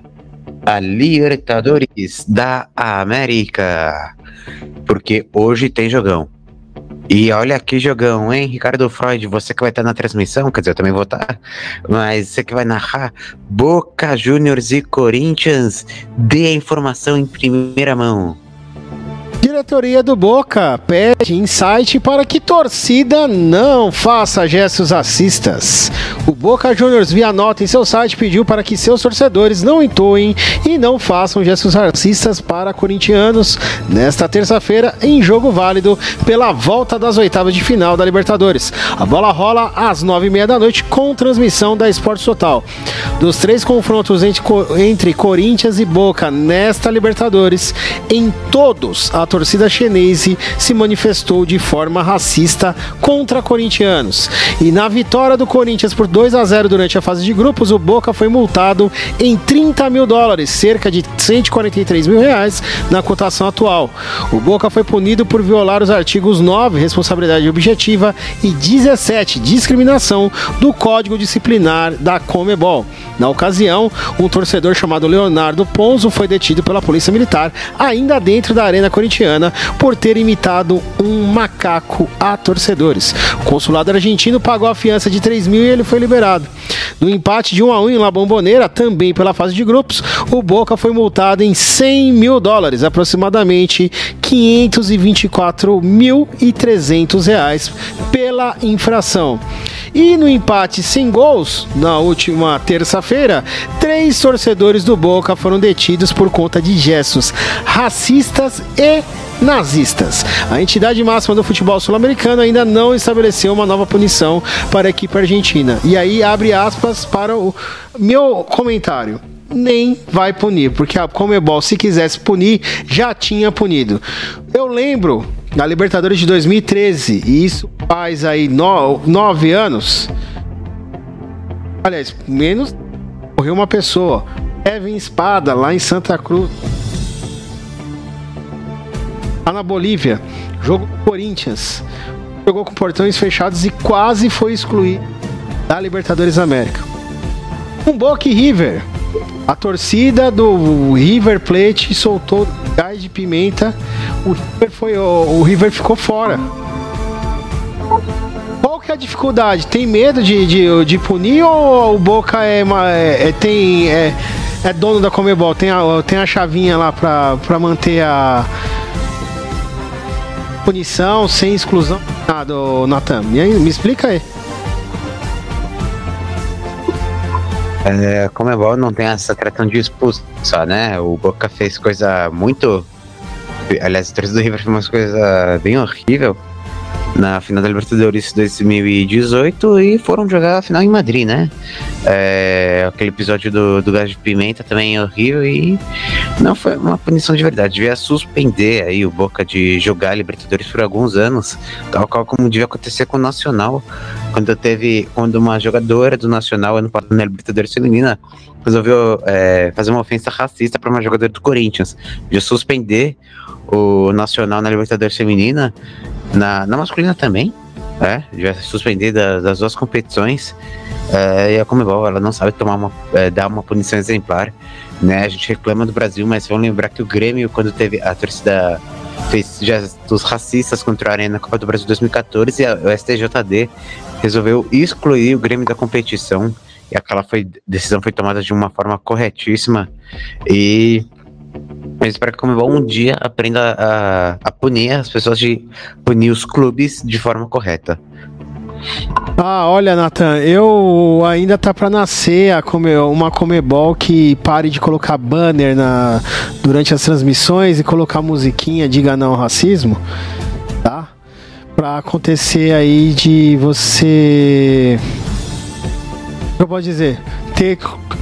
A Libertadores da América. Porque hoje tem jogão. E olha que jogão, hein, Ricardo Freud, você que vai estar na transmissão, quer dizer, eu também vou estar, mas você que vai narrar Boca Juniors e Corinthians, dê a informação em primeira mão. Diretoria do Boca pede insight para que torcida não faça gestos racistas. O Boca Juniors, via nota em seu site, pediu para que seus torcedores não entoem e não façam gestos racistas para corintianos nesta terça-feira em jogo válido pela volta das oitavas de final da Libertadores. A bola rola às nove e meia da noite com transmissão da Esporte Total. Dos três confrontos entre, entre Corinthians e Boca nesta Libertadores, em todos a torcida chinese se manifestou de forma racista contra corintianos. E na vitória do Corinthians por 2 a 0 durante a fase de grupos, o Boca foi multado em 30 mil dólares, cerca de 143 mil reais na cotação atual. O Boca foi punido por violar os artigos 9, responsabilidade objetiva, e 17, discriminação, do Código Disciplinar da Comebol. Na ocasião, um torcedor chamado Leonardo Ponzo foi detido pela Polícia Militar, ainda dentro da Arena Corintiana por ter imitado um macaco a torcedores. O consulado argentino pagou a fiança de 3 mil e ele foi liberado. No empate de 1 a 1 em La Bombonera, também pela fase de grupos, o Boca foi multado em 100 mil dólares, aproximadamente 524.300 reais pela infração. E no empate sem gols, na última terça-feira, três torcedores do Boca foram detidos por conta de gestos racistas e nazistas. A entidade máxima do futebol sul-americano ainda não estabeleceu uma nova punição para a equipe argentina. E aí abre aspas para o meu comentário nem vai punir, porque a Comebol, se quisesse punir, já tinha punido. Eu lembro da Libertadores de 2013, e isso faz aí no, nove anos. Aliás, menos morreu uma pessoa. Kevin Espada, lá em Santa Cruz. Lá na Bolívia, jogo Corinthians. Jogou com portões fechados e quase foi excluído da Libertadores América. Um Boca River. A torcida do River Plate soltou gás de pimenta. O River, foi, o, o River ficou fora. Qual que é a dificuldade? Tem medo de, de, de punir ou o Boca é, é, é tem, é, é, dono da Comebol? Tem a, tem a chavinha lá pra, pra manter a punição sem exclusão? Nada, Natan. Me, me explica aí. É, Comebol não tem essa questão de expulsão, né? O Boca fez coisa muito. Aliás, torcedor do River fez uma coisa bem horrível na final da Libertadores 2018 e foram jogar a final em Madrid, né? É, aquele episódio do, do gás de pimenta também é horrível e não foi uma punição de verdade. Devia suspender aí o Boca de jogar Libertadores por alguns anos, tal qual como devia acontecer com o Nacional, quando teve, quando uma jogadora do Nacional ano passado na Libertadores feminina resolveu é, fazer uma ofensa racista para uma jogadora do Corinthians, de suspender o Nacional na Libertadores feminina na, na masculina também, é, já suspender das, duas competições. É, e a Comebol, ela não sabe tomar uma, é, dar uma punição exemplar, né? A gente reclama do Brasil, mas vamos lembrar que o Grêmio, quando teve a torcida fez gestos racistas contra a Arena Copa do Brasil 2014 e a, o STJD resolveu excluir o Grêmio da competição e aquela foi, decisão foi tomada de uma forma corretíssima e eu espero que a Comebol um dia aprenda a, a punir as pessoas de punir os clubes de forma correta. Ah, olha, Nathan, eu ainda tá para nascer a come, uma Comebol que pare de colocar banner na, durante as transmissões e colocar musiquinha Diga Não ao Racismo, tá? Pra acontecer aí de você. Eu posso dizer, ter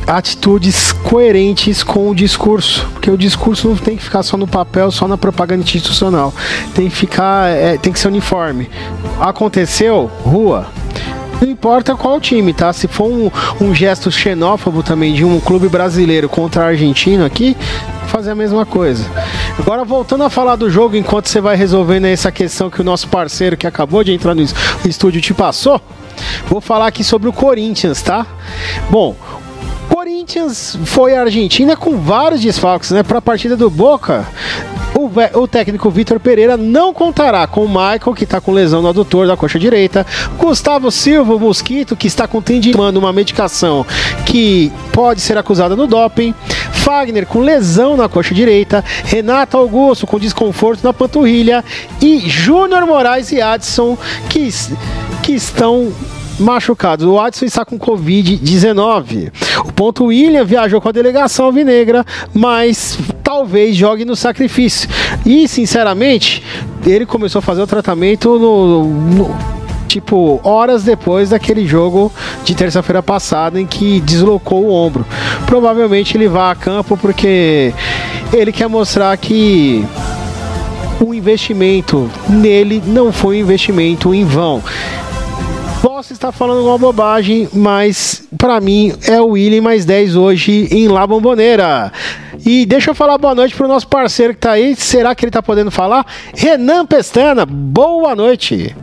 atitudes coerentes com o discurso, porque o discurso não tem que ficar só no papel, só na propaganda institucional, tem que ficar, é, tem que ser uniforme. Aconteceu, rua. Não importa qual time, tá? Se for um, um gesto xenófobo também de um clube brasileiro contra argentino aqui, fazer a mesma coisa. Agora voltando a falar do jogo, enquanto você vai resolvendo essa questão que o nosso parceiro que acabou de entrar no estúdio te passou, vou falar aqui sobre o Corinthians, tá? Bom, Corinthians foi à Argentina com vários desfalques, né? Para a partida do Boca, o, o técnico Vitor Pereira não contará com o Michael, que está com lesão no adutor da coxa direita, Gustavo Silva, Mosquito, que está com uma medicação que pode ser acusada no doping, Fagner com lesão na coxa direita, Renato Augusto com desconforto na panturrilha. E Júnior Moraes e Adson que, que estão machucados. O Watson está com Covid-19. O ponto William viajou com a delegação alvinegra, mas talvez jogue no sacrifício. E, sinceramente, ele começou a fazer o tratamento no, no tipo, horas depois daquele jogo de terça-feira passada em que deslocou o ombro. Provavelmente ele vai a campo porque ele quer mostrar que o investimento nele não foi um investimento em vão. Posso estar falando uma bobagem, mas para mim é o William mais 10 hoje em La Bomboneira. E deixa eu falar boa noite pro nosso parceiro que tá aí. Será que ele tá podendo falar? Renan Pestana, boa noite.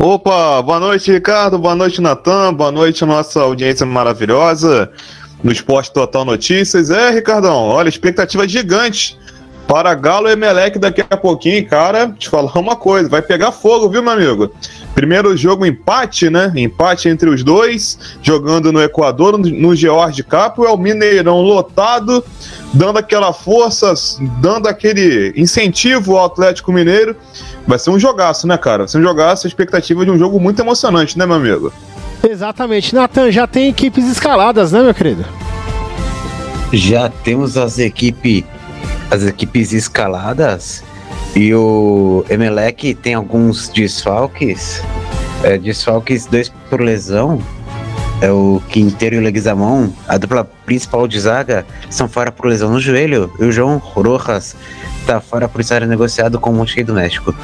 Opa, boa noite, Ricardo. Boa noite, Natan. Boa noite, nossa audiência maravilhosa no Esporte Total Notícias. É, Ricardão, olha, expectativa gigante para Galo e Emelec daqui a pouquinho, cara, te falar uma coisa, vai pegar fogo, viu, meu amigo? Primeiro jogo empate, né? Empate entre os dois, jogando no Equador, no George Capo, é o Mineirão lotado, dando aquela força, dando aquele incentivo ao Atlético Mineiro. Vai ser um jogaço, né, cara? Vai ser um jogaço, a expectativa de um jogo muito emocionante, né, meu amigo? Exatamente. Natan, já tem equipes escaladas, né, meu querido? Já temos as equipes as equipes escaladas e o Emelec tem alguns desfalques, é, desfalques dois por lesão. É o Quinteiro e o Leguizamon, a dupla principal de zaga, são fora por lesão no joelho. E o João Rojas está fora por estar negociado com o Monte do México.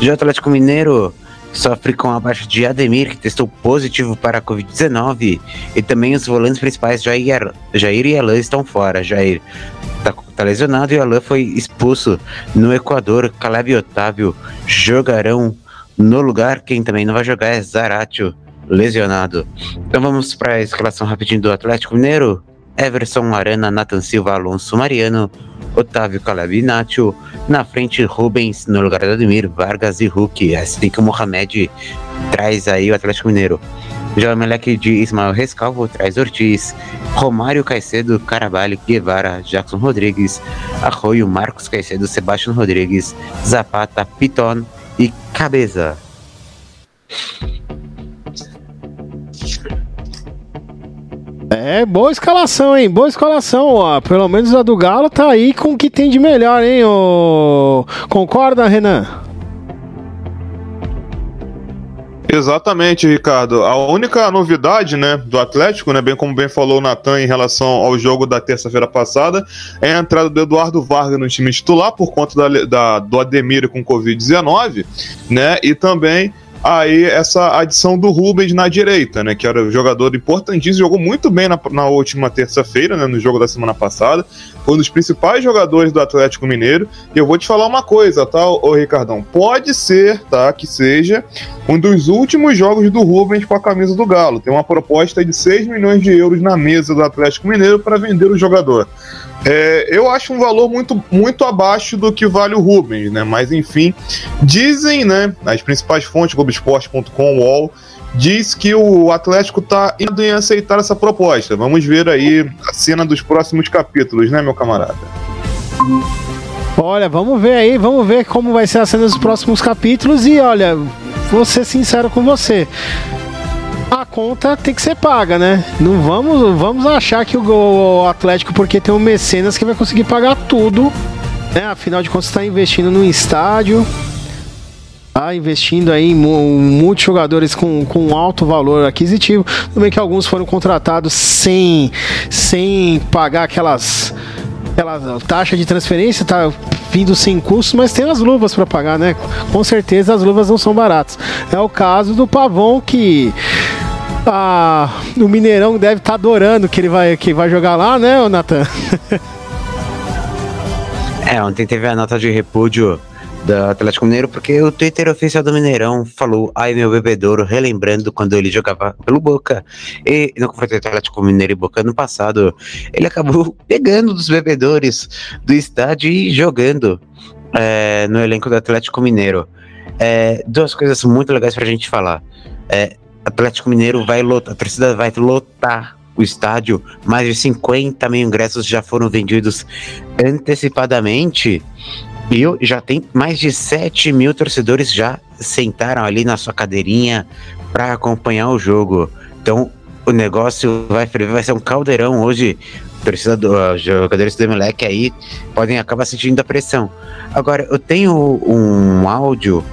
Já o Atlético Mineiro sofre com a baixa de Ademir, que testou positivo para a Covid-19. E também os volantes principais, Jair, Jair e Alain, estão fora. Jair tá tá lesionado e o Alain foi expulso no Equador. Caleb e Otávio jogarão no lugar. Quem também não vai jogar é Zaratio, lesionado. Então vamos para a escalação rapidinho do Atlético Mineiro. Everson Arana, Nathan Silva, Alonso Mariano, Otávio Caleb e Nacho. Na frente, Rubens, no lugar do Ademir, Vargas e Hulk. É assim que o Mohamed traz aí o Atlético Mineiro. Meleque de Ismael Rescalvo traz Ortiz, Romário Caicedo, Carabalho, Guevara, Jackson Rodrigues, Arroio, Marcos Caicedo, Sebastião Rodrigues, Zapata, Piton e Cabeça. É, boa escalação, hein? Boa escalação, ó. Pelo menos a do Galo tá aí com o que tem de melhor, hein? Ô... Concorda, Renan? Exatamente, Ricardo. A única novidade, né, do Atlético, né, bem como bem falou o Natan em relação ao jogo da terça-feira passada, é a entrada do Eduardo Vargas no time titular por conta da, da do Ademir com Covid-19, né, e também aí essa adição do Rubens na direita, né? Que era um jogador importantíssimo, jogou muito bem na, na última terça-feira, né? No jogo da semana passada. Foi um dos principais jogadores do Atlético Mineiro. E eu vou te falar uma coisa, tá, ô Ricardão? Pode ser, tá? Que seja um dos últimos jogos do Rubens com a camisa do Galo. Tem uma proposta de 6 milhões de euros na mesa do Atlético Mineiro para vender o jogador. É, eu acho um valor muito, muito abaixo do que vale o Rubens, né? Mas enfim, dizem, né? As principais fontes, Globoesporte.com, UOL, diz que o Atlético está indo em aceitar essa proposta. Vamos ver aí a cena dos próximos capítulos, né, meu camarada? Olha, vamos ver aí, vamos ver como vai ser a cena dos próximos capítulos e olha, vou ser sincero com você a conta tem que ser paga, né? Não vamos, vamos achar que o, Atlético, porque tem um mecenas que vai conseguir pagar tudo, né? Afinal de contas, está investindo no estádio, tá investindo aí em muitos jogadores com, com alto valor aquisitivo. Também que alguns foram contratados sem, sem pagar aquelas aquela taxa de transferência, tá vindo sem custo, mas tem as luvas para pagar, né? Com certeza as luvas não são baratas. É o caso do Pavão que ah, o Mineirão deve estar tá adorando que ele vai, que vai jogar lá, né, Natan? é, ontem teve a nota de repúdio do Atlético Mineiro, porque o Twitter oficial do Mineirão falou, ai meu bebedouro, relembrando quando ele jogava pelo Boca. E no confronto Atlético Mineiro e Boca no passado, ele acabou pegando dos bebedores do estádio e jogando é, no elenco do Atlético Mineiro. É, duas coisas muito legais pra gente falar. É, Atlético Mineiro vai lotar, a torcida vai lotar o estádio, mais de 50 mil ingressos já foram vendidos antecipadamente. E já tem mais de 7 mil torcedores já sentaram ali na sua cadeirinha para acompanhar o jogo. Então o negócio vai, vai ser um caldeirão hoje. Torcida do, uh, jogadores do Emelec aí podem acabar sentindo a pressão. Agora, eu tenho um áudio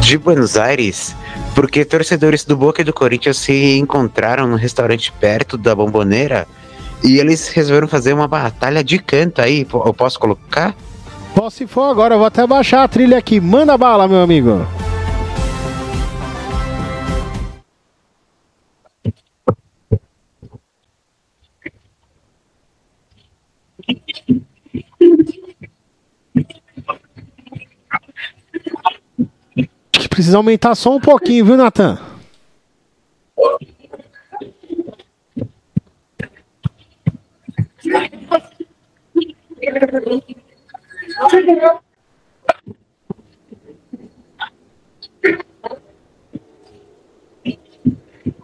de Buenos Aires porque torcedores do Boca e do Corinthians se encontraram no restaurante perto da Bomboneira e eles resolveram fazer uma batalha de canto aí. Eu posso colocar? Posso se for agora, eu vou até baixar a trilha aqui. Manda bala, meu amigo. Precisa aumentar só um pouquinho, viu, Natan?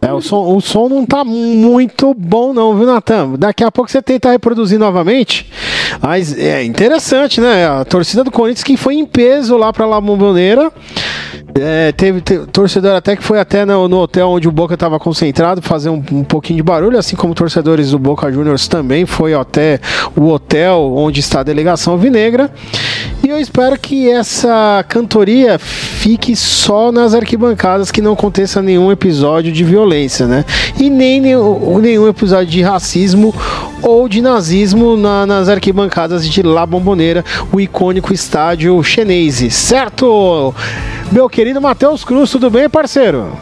É, o som, o som não tá muito bom não, viu, Natan? Daqui a pouco você tenta reproduzir novamente. Mas é interessante, né? A torcida do Corinthians que foi em peso lá pra La Bombonera é, teve, teve, torcedor até que foi até no, no hotel onde o Boca estava concentrado fazer um, um, pouquinho de barulho, assim como torcedores do Boca Juniors também foi até o hotel onde está a delegação vinegra. E eu espero que essa cantoria fique só nas arquibancadas, que não aconteça nenhum episódio de violência, né? E nem nenhum, episódio de racismo ou de nazismo na, nas arquibancadas de La Bombonera, o icônico estádio chinês, certo? Meu querido Matheus Cruz, tudo bem, parceiro?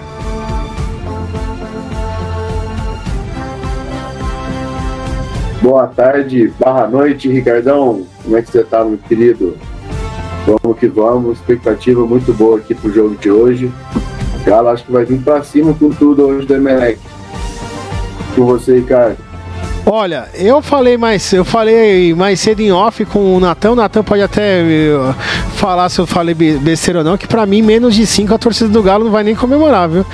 Boa tarde, barra noite, Ricardão. Como é que você tá, meu querido? Vamos que vamos, expectativa muito boa aqui pro jogo de hoje. Galo acho que vai vir pra cima com tudo hoje do Emelec. Com você, Ricardo. Olha, eu falei mais, eu falei mais cedo em off com o Natan. O Natan pode até uh, falar se eu falei besteira ou não, que para mim menos de 5 a torcida do Galo não vai nem comemorar, viu?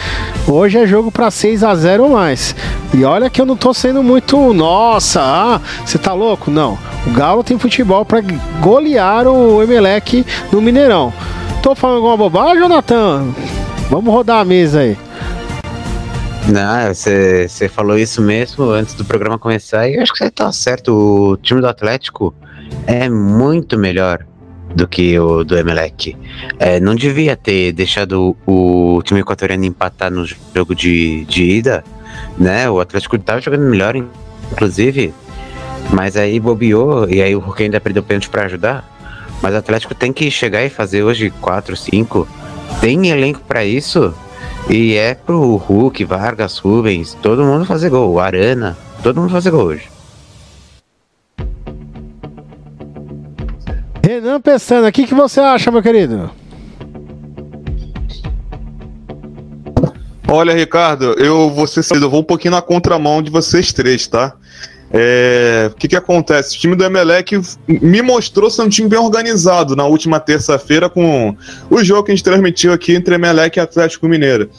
Hoje é jogo para 6 a 0 ou mais. E olha que eu não tô sendo muito, nossa, ah, você tá louco? Não. O Galo tem futebol para golear o Emelec no Mineirão. Tô falando alguma bobagem, Natan? Vamos rodar a mesa aí. Não, você falou isso mesmo antes do programa começar e eu acho que você tá certo. O time do Atlético é muito melhor do que o do Emelec. É, não devia ter deixado o, o time equatoriano empatar no jogo de, de ida, né? O Atlético estava jogando melhor, inclusive, mas aí bobeou e aí o Hulk ainda perdeu pênalti para ajudar. Mas o Atlético tem que chegar e fazer hoje 4, 5. Tem elenco para isso? E é pro Hulk, Vargas, Rubens, todo mundo fazer gol. Arana, todo mundo fazer gol hoje. Renan Pestana, o que, que você acha, meu querido? Olha, Ricardo, eu vou ser eu vou um pouquinho na contramão de vocês três, tá? É, o que, que acontece? O time do Emelec me mostrou ser um time bem organizado na última terça-feira com o jogo que a gente transmitiu aqui entre Emelec e Atlético Mineiro.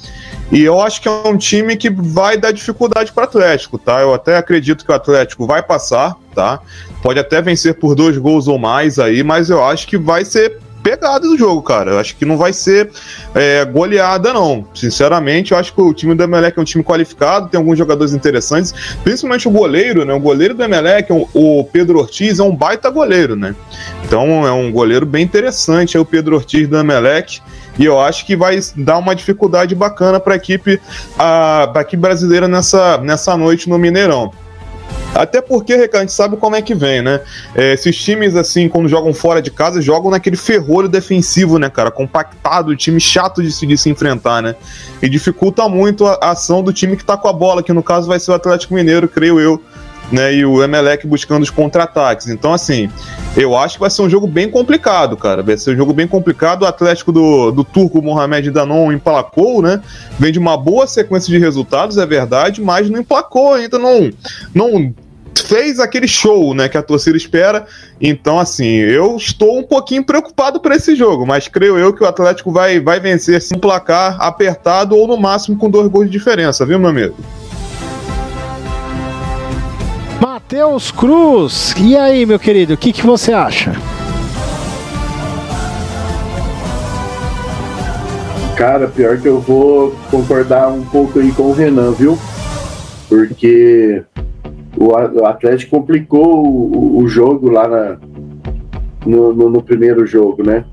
E eu acho que é um time que vai dar dificuldade para o Atlético, tá? Eu até acredito que o Atlético vai passar, tá? Pode até vencer por dois gols ou mais aí, mas eu acho que vai ser pegada do jogo, cara. Eu acho que não vai ser é, goleada, não. Sinceramente, eu acho que o time do Emelec é um time qualificado, tem alguns jogadores interessantes, principalmente o goleiro, né? O goleiro do Emelec, o Pedro Ortiz, é um baita goleiro, né? Então é um goleiro bem interessante, é o Pedro Ortiz do Emelec. E eu acho que vai dar uma dificuldade bacana para a equipe, a, equipe brasileira nessa, nessa noite no Mineirão. Até porque, Recan, a gente sabe como é que vem, né? É, esses times, assim, quando jogam fora de casa, jogam naquele ferrolho defensivo, né, cara? Compactado, time chato de se, de se enfrentar, né? E dificulta muito a, a ação do time que tá com a bola, que no caso vai ser o Atlético Mineiro, creio eu, né, e o Emelec buscando os contra-ataques. Então, assim, eu acho que vai ser um jogo bem complicado, cara. Vai ser um jogo bem complicado. O Atlético do, do turco Mohamed Danon emplacou, né? Vem de uma boa sequência de resultados, é verdade, mas não emplacou ainda, não, não fez aquele show, né, que a torcida espera. Então, assim, eu estou um pouquinho preocupado por esse jogo, mas creio eu que o Atlético vai, vai vencer assim, um placar apertado ou no máximo com dois gols de diferença, viu, meu amigo? Matheus Cruz, e aí, meu querido, o que, que você acha? Cara, pior que eu vou concordar um pouco aí com o Renan, viu? Porque o Atlético complicou o, o jogo lá na, no, no, no, primeiro jogo, né?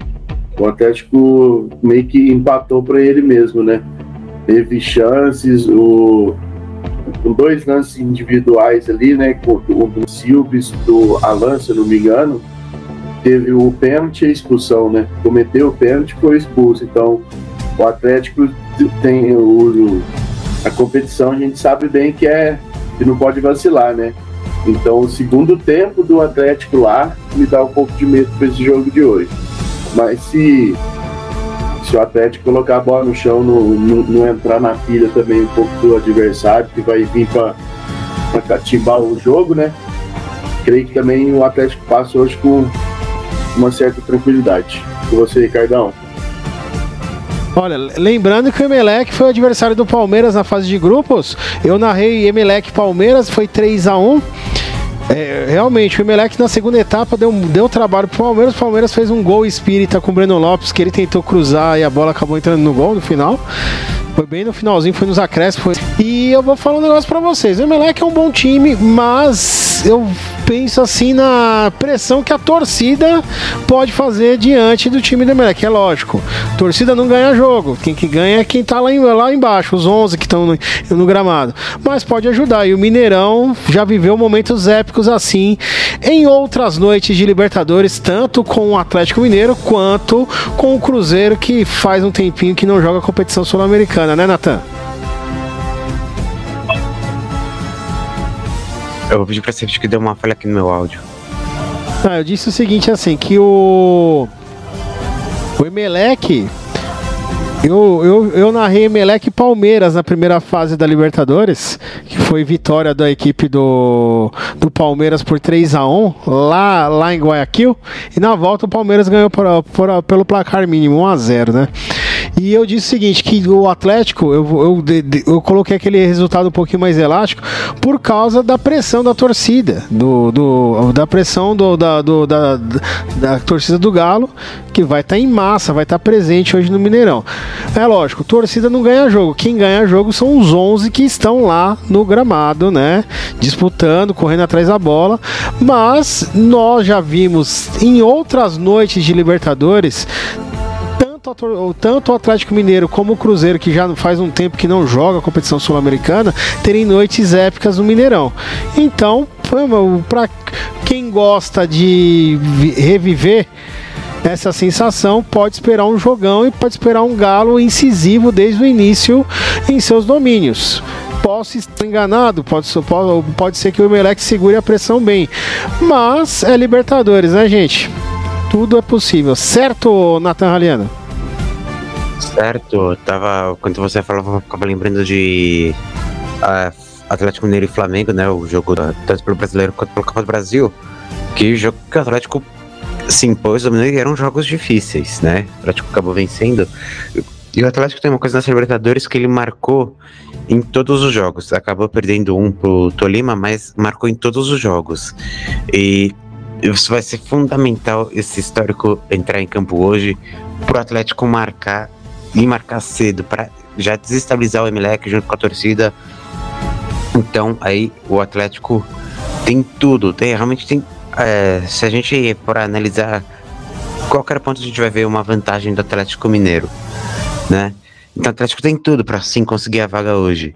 O Atlético meio que empatou para ele mesmo, né? Teve chances, o, dois lances individuais ali, né? Com o do Silves, do Alan, se não me engano. Teve o pênalti e a expulsão, né? Cometeu o pênalti foi expulso. Então, o Atlético tem o, a competição, a gente sabe bem que é e não pode vacilar, né? Então, o segundo tempo do Atlético lá me dá um pouco de medo para esse jogo de hoje. Mas se, se o Atlético colocar a bola no chão, não, não, não entrar na pilha também um pouco do adversário, que vai vir para catimbar o jogo, né? Creio que também o Atlético passa hoje com uma certa tranquilidade. Com você, Ricardão. Olha, lembrando que o Emelec foi o adversário do Palmeiras na fase de grupos. Eu narrei Emelec Palmeiras, foi 3 a 1 é, realmente, o Emelec na segunda etapa deu, deu trabalho pro Palmeiras. O Palmeiras fez um gol espírita com o Breno Lopes, que ele tentou cruzar e a bola acabou entrando no gol no final. Foi bem no finalzinho, foi nos acréscimos. E eu vou falar um negócio pra vocês. O Emelec é um bom time, mas eu penso assim na pressão que a torcida pode fazer diante do time do Emelec. É lógico, a torcida não ganha jogo. Quem que ganha é quem tá lá, em, lá embaixo, os 11 que estão no, no, gramado. Mas pode ajudar. E o Mineirão já viveu momentos épicos assim em outras noites de Libertadores, tanto com o Atlético Mineiro quanto com o Cruzeiro, que faz um tempinho que não joga competição sul-americana, né, Natan? Eu vou pedir pra que deu uma falha aqui no meu áudio. Ah, eu disse o seguinte assim, que o. O Emelec. Eu, eu, eu narrei Emelec e Palmeiras na primeira fase da Libertadores, que foi vitória da equipe do, do Palmeiras por 3 a 1 lá, lá em Guayaquil. E na volta o Palmeiras ganhou por, por, pelo placar mínimo, 1 a 0 né? E eu disse o seguinte, que o Atlético, eu, eu, eu coloquei aquele resultado um pouquinho mais elástico por causa da pressão da torcida, do, do da pressão do, da, do, da, da torcida do Galo, que vai estar tá em massa, vai estar tá presente hoje no Mineirão. É lógico, torcida não ganha jogo. Quem ganha jogo são os 11 que estão lá no gramado, né? Disputando, correndo atrás da bola. Mas nós já vimos em outras noites de Libertadores tanto, tanto o Atlético Mineiro como o Cruzeiro, que já faz um tempo que não joga a competição sul-americana, terem noites épicas no Mineirão. Então, para quem gosta de reviver essa sensação, pode esperar um jogão e pode esperar um galo incisivo desde o início em seus domínios posso estar enganado, pode, pode, ser que o Emelec segure a pressão bem. Mas é Libertadores, né, gente? Tudo é possível. Certo, Nathan Haliano? Certo, tava. Quando você falava, eu ficava lembrando de uh, Atlético Mineiro e Flamengo, né? O jogo tanto pelo brasileiro quanto pelo Copa do Brasil. Que o jogo que o Atlético se impôs, dominou e eram jogos difíceis, né? O Atlético acabou vencendo. E o Atlético tem uma coisa nas Libertadores que ele marcou em todos os jogos. Acabou perdendo um pro Tolima, mas marcou em todos os jogos. E isso vai ser fundamental esse histórico entrar em campo hoje pro Atlético marcar e marcar cedo para já desestabilizar o Emelec junto com a torcida. Então aí o Atlético tem tudo, tem realmente tem. É, se a gente for analisar qualquer ponto a gente vai ver uma vantagem do Atlético Mineiro, né? Então o Atlético tem tudo para sim conseguir a vaga hoje.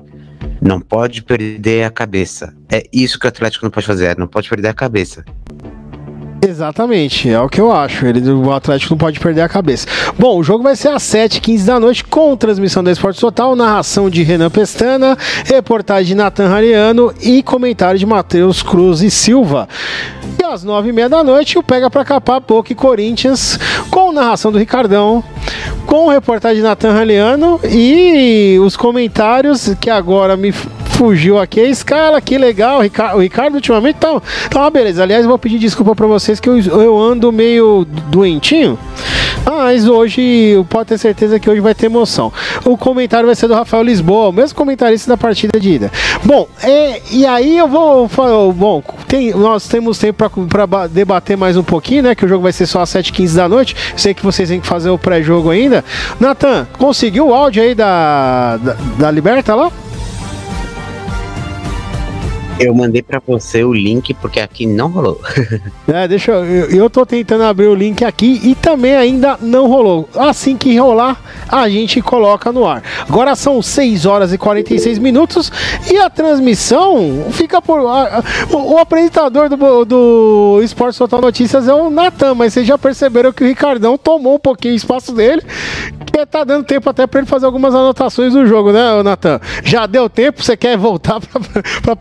Não pode perder a cabeça. É isso que o Atlético não pode fazer, não pode perder a cabeça. Exatamente, é o que eu acho. Ele, o Atlético não pode perder a cabeça. Bom, o jogo vai ser às 7h15 da noite, com transmissão da Esporte Total, narração de Renan Pestana, reportagem de Nathan Hariano e comentário de Matheus Cruz e Silva. E às 9h30 da noite, o Pega pra Capar, Boca e Corinthians, com narração do Ricardão, com reportagem de Nathan Hariano e os comentários que agora me fugiu aqui a escala, que legal. O Ricardo ultimamente tá, tá uma beleza. Aliás, vou pedir desculpa para vocês que eu, eu ando meio doentinho. Mas hoje, pode ter certeza que hoje vai ter emoção. O comentário vai ser do Rafael Lisboa, o mesmo comentarista da partida de ida. Bom, é, e aí eu vou falar. Bom, tem, nós temos tempo para debater mais um pouquinho, né? Que o jogo vai ser só às 7h15 da noite. Sei que vocês têm que fazer o pré-jogo ainda. Natan, conseguiu o áudio aí da, da, da Liberta lá? Eu mandei para você o link porque aqui não rolou. é, deixa eu, eu. Eu tô tentando abrir o link aqui e também ainda não rolou. Assim que rolar, a gente coloca no ar. Agora são 6 horas e 46 minutos e a transmissão fica por. A, o, o, apresentador do, do Esporte Total Notícias é o Natan, mas vocês já perceberam que o Ricardão tomou um pouquinho o espaço dele que tá dando tempo até para ele fazer algumas anotações do jogo, né, Natan? Já deu tempo? Você quer voltar para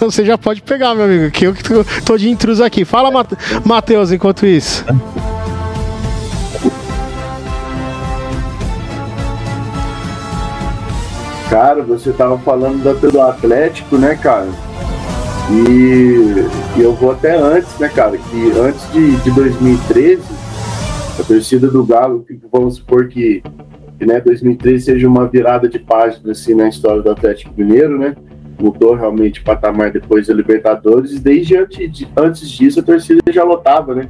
Você já pode pegar, meu amigo, que eu que tô, de intruso aqui. Fala, Matheus, enquanto isso. Cara, você tava falando da, do Atlético, né, cara? E, e, eu vou até antes, né, cara? Que antes de, de 2013 a torcida do Galo, vamos supor que, que né, 2013 seja uma virada de página assim, na história do Atlético Mineiro, né? Mudou realmente o patamar depois da Libertadores, desde antes, de, antes disso a torcida já lotava, né?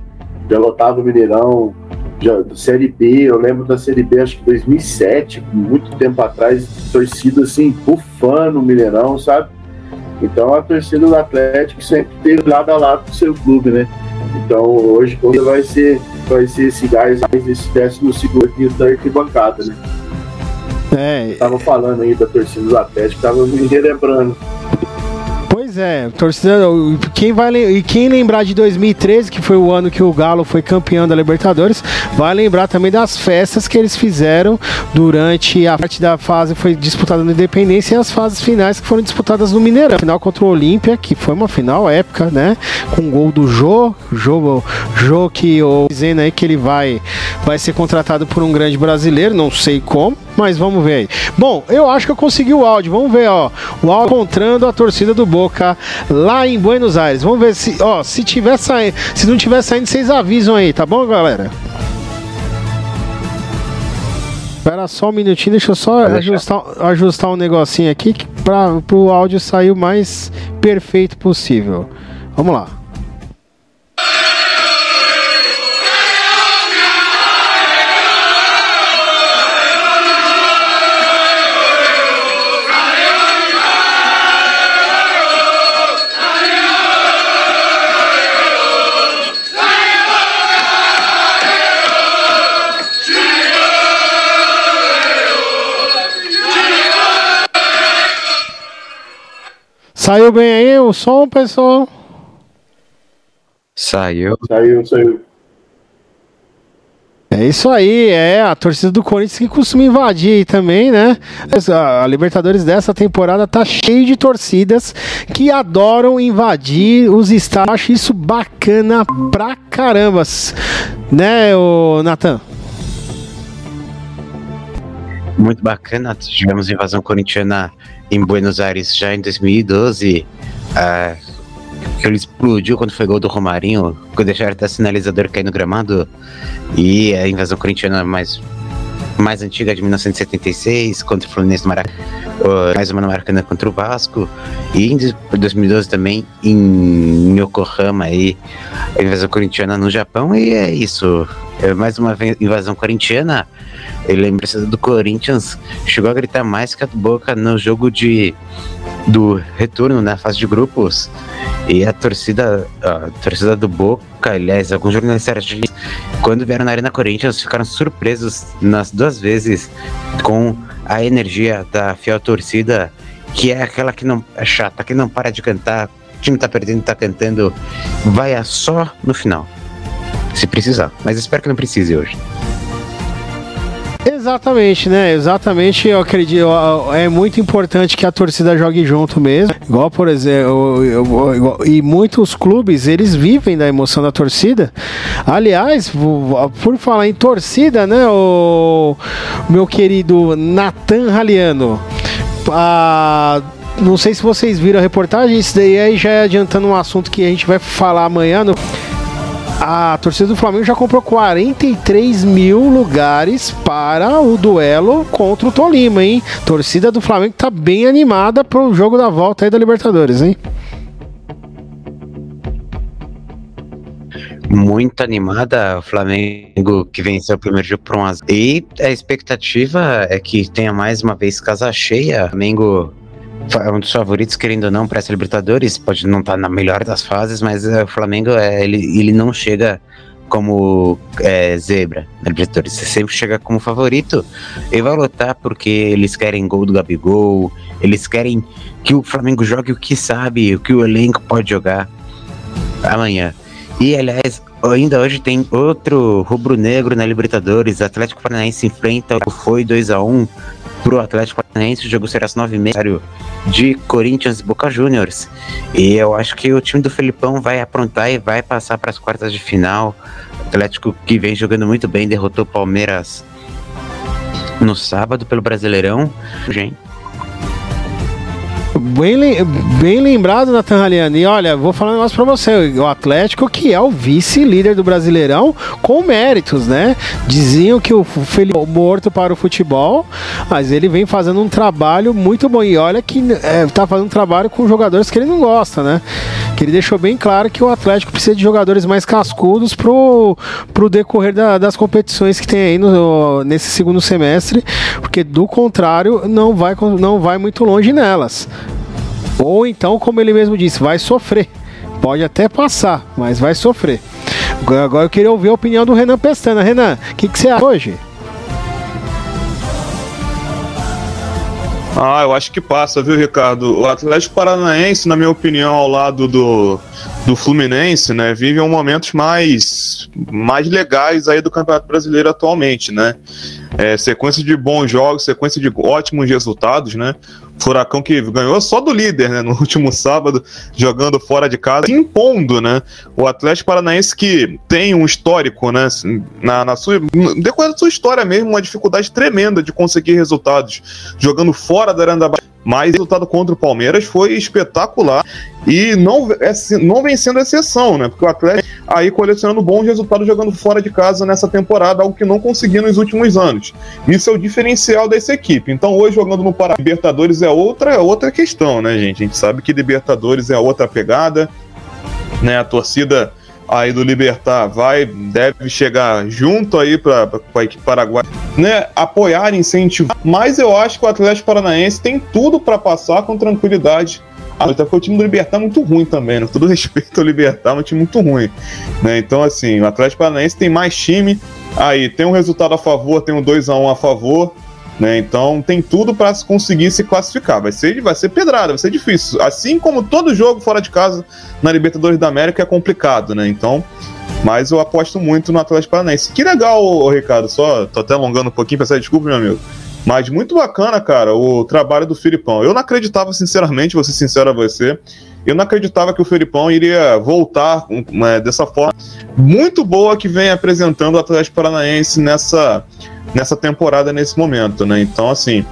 Já lotava o Mineirão, já, Série B, eu lembro da Série B, acho que 2007, muito tempo atrás, torcida assim, bufando o Mineirão, sabe? Então a torcida do Atlético sempre teve lado a lado com o seu clube, né? Então hoje vai ser vai ser esse gás, esse décimo segundo da arquibancada, né? É. Tava falando aí da torcida do Atlético, tava me relembrando. Pois é, torcida. Quem vai e quem lembrar de 2013, que foi o ano que o Galo foi campeão da Libertadores, vai lembrar também das festas que eles fizeram durante a parte da fase foi disputada no Independência e as fases finais que foram disputadas no Mineirão. Final contra o Olímpia, que foi uma final épica, né? Com gol do Jô, Jô, Jô que o dizendo aí que ele vai vai ser contratado por um grande brasileiro, não sei como, mas vamos ver aí. Bom, eu acho que eu consegui o áudio. Vamos ver, ó. O áudio encontrando a torcida do Boca lá em Buenos Aires. Vamos ver se, ó, se tiver saindo, se não tiver saindo, vocês avisam aí, tá bom, galera? Espera só um minutinho, deixa eu só ajustar, ajustar um negocinho aqui para o áudio sair o mais perfeito possível. Vamos lá. Saiu bem aí o som, pessoal? Saiu. Saiu, saiu. É isso aí, é a torcida do Corinthians que costuma invadir também, né? A Libertadores dessa temporada tá cheio de torcidas que adoram invadir os estádios. Acho isso bacana pra caramba, né, o Natan? Muito bacana. Tivemos invasão corintiana em Buenos Aires já em 2012. Uh, que ele explodiu quando foi gol do Romarinho, quando deixaram até sinalizador cair no gramado. E a invasão corintiana mais, mais antiga de 1976, contra o Fluminense no Maracanã, uh, mais uma no Maracanã contra o Vasco. E em 2012 também em Yokohama, aí, a invasão corintiana no Japão. E é isso. É mais uma invasão corintiana ele lembra do Corinthians, chegou a gritar mais que a Boca no jogo de do retorno na fase de grupos. E a torcida, a torcida do Boca, aliás, alguns jornalistas quando vieram na Arena Corinthians ficaram surpresos nas duas vezes com a energia da fiel torcida, que é aquela que não é chata, que não para de cantar, time tá perdendo, tá cantando, vai só no final. Se precisar, mas espero que não precise hoje. Exatamente, né? Exatamente, eu acredito. É muito importante que a torcida jogue junto mesmo. Igual, por exemplo, igual, e muitos clubes eles vivem da emoção da torcida. Aliás, por falar em torcida, né? O meu querido Nathan Raliano. A não sei se vocês viram a reportagem, isso daí aí já é adiantando um assunto que a gente vai falar amanhã. No a torcida do Flamengo já comprou 43 mil lugares para o duelo contra o Tolima, hein? Torcida do Flamengo tá bem animada pro jogo da volta aí da Libertadores, hein? muito animada. O Flamengo que venceu o primeiro jogo por 1 a 0. E a expectativa é que tenha mais uma vez casa cheia. O Flamengo é um dos favoritos, querendo ou não, para essa Libertadores. Pode não estar tá na melhor das fases, mas é, o Flamengo é, ele, ele não chega como é, zebra na Libertadores. Você sempre chega como favorito e vai lutar porque eles querem gol do Gabigol, eles querem que o Flamengo jogue o que sabe, o que o elenco pode jogar amanhã. E aliás, ainda hoje tem outro rubro-negro na Libertadores. Atlético Paranaense enfrenta o Foi 2 a 1 pro Atlético Paranaense. O jogo será às 9h30 de Corinthians Boca Juniors. E eu acho que o time do Felipão vai aprontar e vai passar para as quartas de final. O Atlético que vem jogando muito bem, derrotou o Palmeiras no sábado pelo Brasileirão. Gente. Bem, bem lembrado, Nathan Raliani. E olha, vou falar um negócio pra você. O Atlético, que é o vice-líder do Brasileirão, com méritos, né? Diziam que o Felipe é morto para o futebol, mas ele vem fazendo um trabalho muito bom. E olha que é, tá fazendo um trabalho com jogadores que ele não gosta, né? Que ele deixou bem claro que o Atlético precisa de jogadores mais cascudos pro, pro decorrer da, das competições que tem aí no, nesse segundo semestre, porque do contrário, não vai, não vai muito longe nelas. Ou então, como ele mesmo disse, vai sofrer. Pode até passar, mas vai sofrer. Agora eu queria ouvir a opinião do Renan Pestana. Renan, o que, que você acha hoje? Ah, eu acho que passa, viu, Ricardo? O Atlético Paranaense, na minha opinião, ao lado do, do Fluminense, né, vive um momentos mais, mais legais aí do Campeonato Brasileiro atualmente, né? É, sequência de bons jogos, sequência de ótimos resultados, né? Furacão que ganhou só do líder, né? No último sábado, jogando fora de casa, impondo, né? O Atlético Paranaense que tem um histórico, né? Na, na sua, decorrer da sua história mesmo, uma dificuldade tremenda de conseguir resultados jogando fora da Aranda mas o resultado contra o Palmeiras foi espetacular e não, é, não vem sendo exceção, né? Porque o Atlético aí colecionando bons resultados jogando fora de casa nessa temporada, algo que não conseguiu nos últimos anos. Isso é o diferencial dessa equipe. Então, hoje jogando no Pará, Libertadores é outra, é outra questão, né, gente? A gente sabe que Libertadores é outra pegada, né? A torcida aí do Libertar vai, deve chegar junto aí para a equipe paraguaia, né, apoiar, incentivar. Mas eu acho que o Atlético Paranaense tem tudo para passar com tranquilidade. Até porque o time do Libertar é muito ruim também, né? Todo respeito ao Libertar, é um time muito ruim. Né? Então, assim, o Atlético Paranaense tem mais time. Aí tem um resultado a favor, tem um 2x1 a favor. Né? Então tem tudo para conseguir se classificar. Vai ser, vai ser pedrada, vai ser difícil. Assim como todo jogo fora de casa na Libertadores da América é complicado, né? Então, mas eu aposto muito no Atlético Paranaense. Que legal, Ricardo. Só tô até alongando um pouquinho, peço desculpa, meu amigo. Mas muito bacana, cara, o trabalho do Filipão. Eu não acreditava, sinceramente, vou ser sincero a você. Eu não acreditava que o Felipão iria voltar né, dessa forma muito boa que vem apresentando o Atlético Paranaense nessa, nessa temporada, nesse momento, né? Então, assim,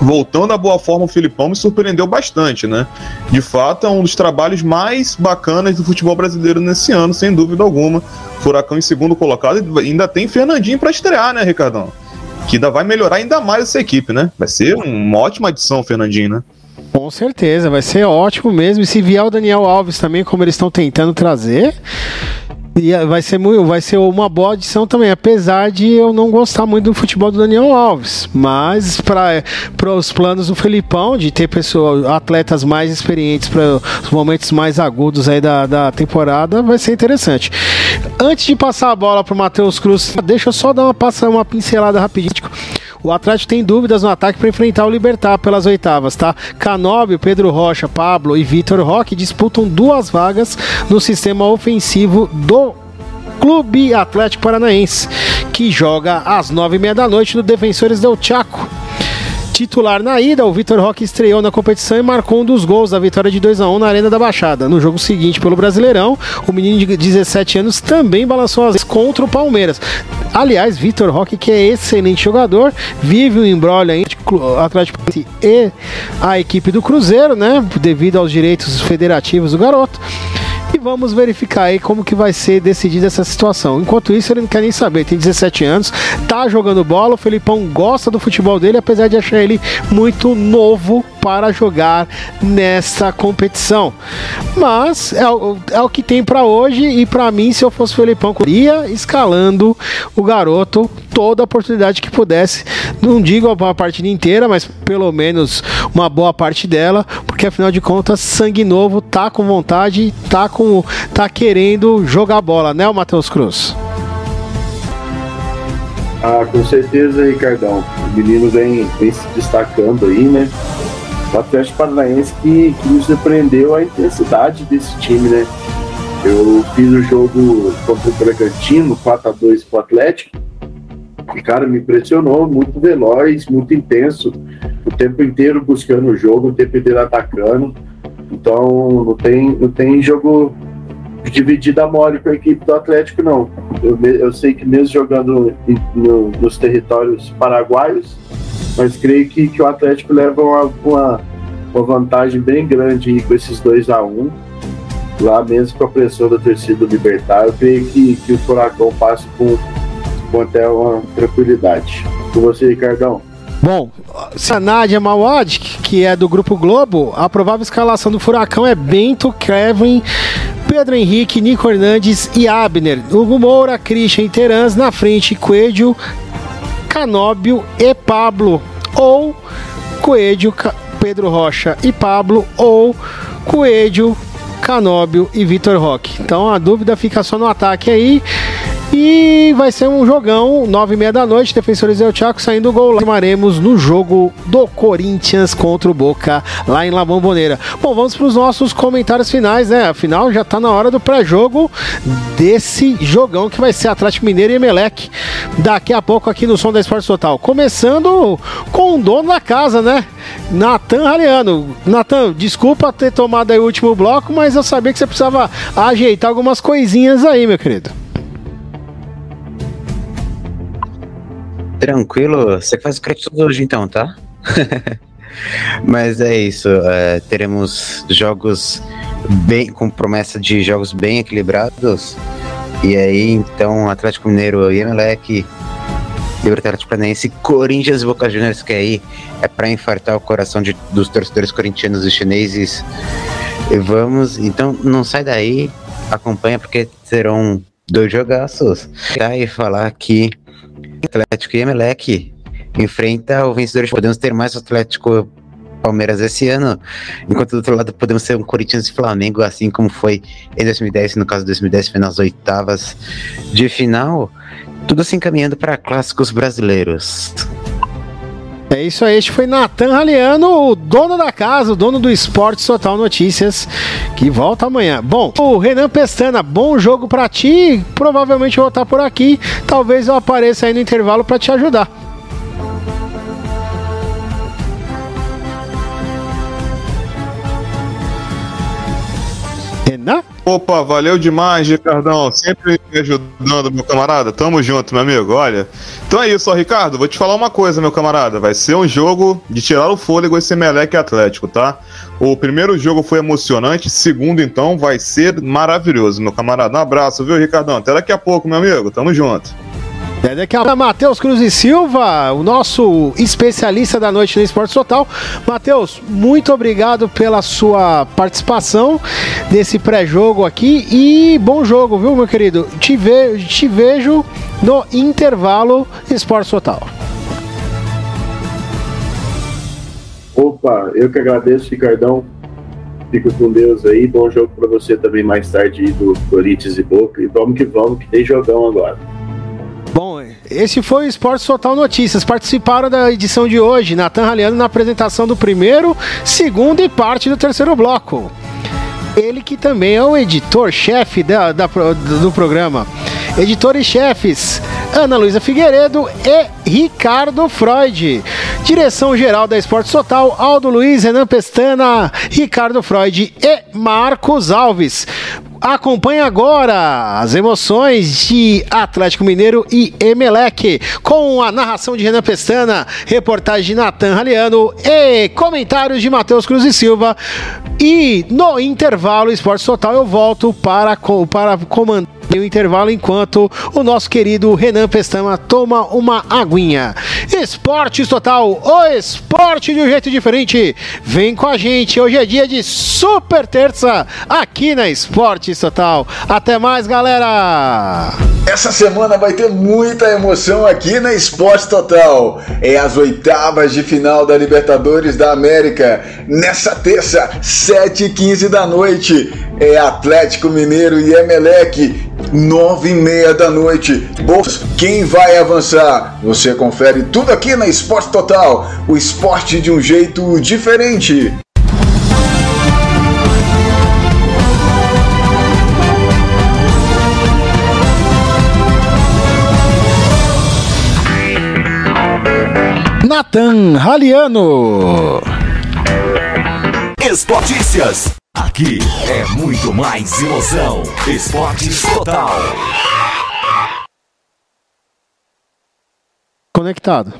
voltando à boa forma, o Filipão me surpreendeu bastante, né? De fato, é um dos trabalhos mais bacanas do futebol brasileiro nesse ano, sem dúvida alguma. Furacão em segundo colocado, ainda tem Fernandinho para estrear, né, Ricardão? Que ainda vai melhorar ainda mais essa equipe, né? Vai ser uma ótima adição, Fernandinho, né? Com certeza, vai ser ótimo mesmo. E se vier o Daniel Alves também, como eles estão tentando trazer, e vai ser, muito, vai ser uma boa adição também, apesar de eu não gostar muito do futebol do Daniel Alves. Mas para os planos do Felipão, de ter pessoas, atletas mais experientes para os momentos mais agudos aí da, da temporada, vai ser interessante. Antes de passar a bola para o Matheus Cruz, deixa eu só dar uma, passar uma pincelada rapidinho. O Atlético tem dúvidas no ataque para enfrentar o Libertar pelas oitavas, tá? Canóbio, Pedro Rocha, Pablo e Vitor Roque disputam duas vagas no sistema ofensivo do Clube Atlético Paranaense, que joga às nove e meia da noite no Defensores del Chaco. Titular na ida, o Vitor Roque estreou na competição e marcou um dos gols da vitória de 2 a 1 na Arena da Baixada. No jogo seguinte, pelo Brasileirão, o menino de 17 anos também balançou as contra o Palmeiras. Aliás, Vitor Roque, que é excelente jogador, vive um embrolho aí Atlético e a equipe do Cruzeiro, né? Devido aos direitos federativos do garoto e vamos verificar aí como que vai ser decidida essa situação. Enquanto isso, ele não quer nem saber, tem 17 anos, tá jogando bola, o Felipão gosta do futebol dele, apesar de achar ele muito novo para jogar nessa competição. Mas é, o, é o que tem para hoje e para mim, se eu fosse o Felipão, iria escalando o garoto toda a oportunidade que pudesse. Não digo a partida inteira, mas pelo menos uma boa parte dela, porque afinal de contas, sangue novo tá com vontade, tá com tá querendo jogar bola, né, o Matheus Cruz? Ah, com certeza, Ricardão. O menino vem, vem se destacando aí, né? O Atlético Paranaense que, que me surpreendeu a intensidade desse time, né? Eu fiz o jogo contra o Bragantino, 4x2 pro Atlético. E, cara, me impressionou, muito veloz, muito intenso, o tempo inteiro buscando o jogo, o tempo inteiro atacando. Então, não tem, não tem jogo dividida mole com a equipe do Atlético, não. Eu, eu sei que mesmo jogando no, nos territórios paraguaios, mas creio que, que o Atlético leva uma, uma, uma vantagem bem grande com esses 2 a 1 um, lá mesmo com a pressão da torcida do Libertar. Eu creio que, que o Furacão passa com, com até uma tranquilidade. Com você, Ricardão. Bom, se a Nádia Mawad, que é do Grupo Globo, a provável escalação do Furacão é Bento, Kevin, Pedro Henrique, Nico Hernandes e Abner. Hugo Moura, Christian Terans, na frente, Coelho, Canóbio e Pablo. Ou Coelho, Pedro Rocha e Pablo. Ou Coelho, Canóbio e Vitor Roque. Então a dúvida fica só no ataque aí. E vai ser um jogão, nove e meia da noite, Defensores del Chaco saindo gol. Tomaremos no jogo do Corinthians contra o Boca, lá em La Bombonera. Bom, vamos para os nossos comentários finais, né? Afinal, já está na hora do pré-jogo desse jogão que vai ser Atlético Mineiro e Emelec. Daqui a pouco aqui no Som da Esporte Total. Começando com o dono da casa, né? Natan Raliano. Natan, desculpa ter tomado aí o último bloco, mas eu sabia que você precisava ajeitar algumas coisinhas aí, meu querido. Tranquilo, você faz o crédito hoje então, tá? Mas é isso, é, teremos jogos bem com promessa de jogos bem equilibrados. E aí, então, Atlético Mineiro e Emelec, Libertadores Planense, Corinthians e Boca Juniors, que aí é para infartar o coração de, dos torcedores corintianos e chineses. E vamos, então não sai daí, acompanha porque serão dois jogaços. E falar que Atlético e Emelec enfrenta o vencedor. Podemos ter mais Atlético Palmeiras esse ano, enquanto do outro lado podemos ser um Corinthians e Flamengo, assim como foi em 2010, no caso de 2010 foi nas oitavas de final, tudo se encaminhando para clássicos brasileiros. É isso aí, este foi Natan Raliano, o dono da casa, o dono do Esporte Total Notícias, que volta amanhã. Bom, o Renan Pestana, bom jogo para ti, provavelmente eu vou estar por aqui, talvez eu apareça aí no intervalo para te ajudar. Renan? Opa, valeu demais, Ricardão. Sempre me ajudando, meu camarada. Tamo junto, meu amigo. Olha. Então é isso, ó, Ricardo. Vou te falar uma coisa, meu camarada. Vai ser um jogo de tirar o fôlego esse Meleque Atlético, tá? O primeiro jogo foi emocionante, segundo, então, vai ser maravilhoso, meu camarada. Um abraço, viu, Ricardão? Até daqui a pouco, meu amigo. Tamo junto. É daqui a Matheus Cruz e Silva, o nosso especialista da noite no Esporte Total. Matheus, muito obrigado pela sua participação nesse pré-jogo aqui e bom jogo, viu, meu querido? Te, ve te vejo no intervalo Esporte Total. Opa, eu que agradeço, Ricardão. Fico com Deus aí. Bom jogo para você também mais tarde do Corinthians e Boca. E vamos que vamos, que tem jogão agora. Esse foi o Esporte Total Notícias. Participaram da edição de hoje, Natan Raliano na apresentação do primeiro, segundo e parte do terceiro bloco. Ele que também é o editor-chefe da, da, do programa. Editores chefes Ana Luísa Figueiredo e Ricardo Freud. Direção geral da Esporte Total, Aldo Luiz, Renan Pestana, Ricardo Freud e Marcos Alves. Acompanhe agora as emoções de Atlético Mineiro e Emelec, com a narração de Renan Pestana, reportagem de Natan Raliano e comentários de Matheus Cruz e Silva. E no intervalo Esporte Total eu volto para, para comandar o intervalo enquanto o nosso querido Renan Pestana toma uma aguinha. Esportes Total, o esporte de um jeito diferente. Vem com a gente, hoje é dia de super terça aqui na Esportes Total. Até mais, galera! Essa semana vai ter muita emoção aqui na Esporte Total. É as oitavas de final da Libertadores da América. Nessa terça, 7h15 da noite. É Atlético Mineiro e Emelec. 9 e meia da noite. Bolsas, quem vai avançar? Você confere tudo aqui na Esporte Total. O esporte de um jeito diferente. Nathan Raliano. Esportícias. Aqui é muito mais emoção. Esportes Total. Conectado.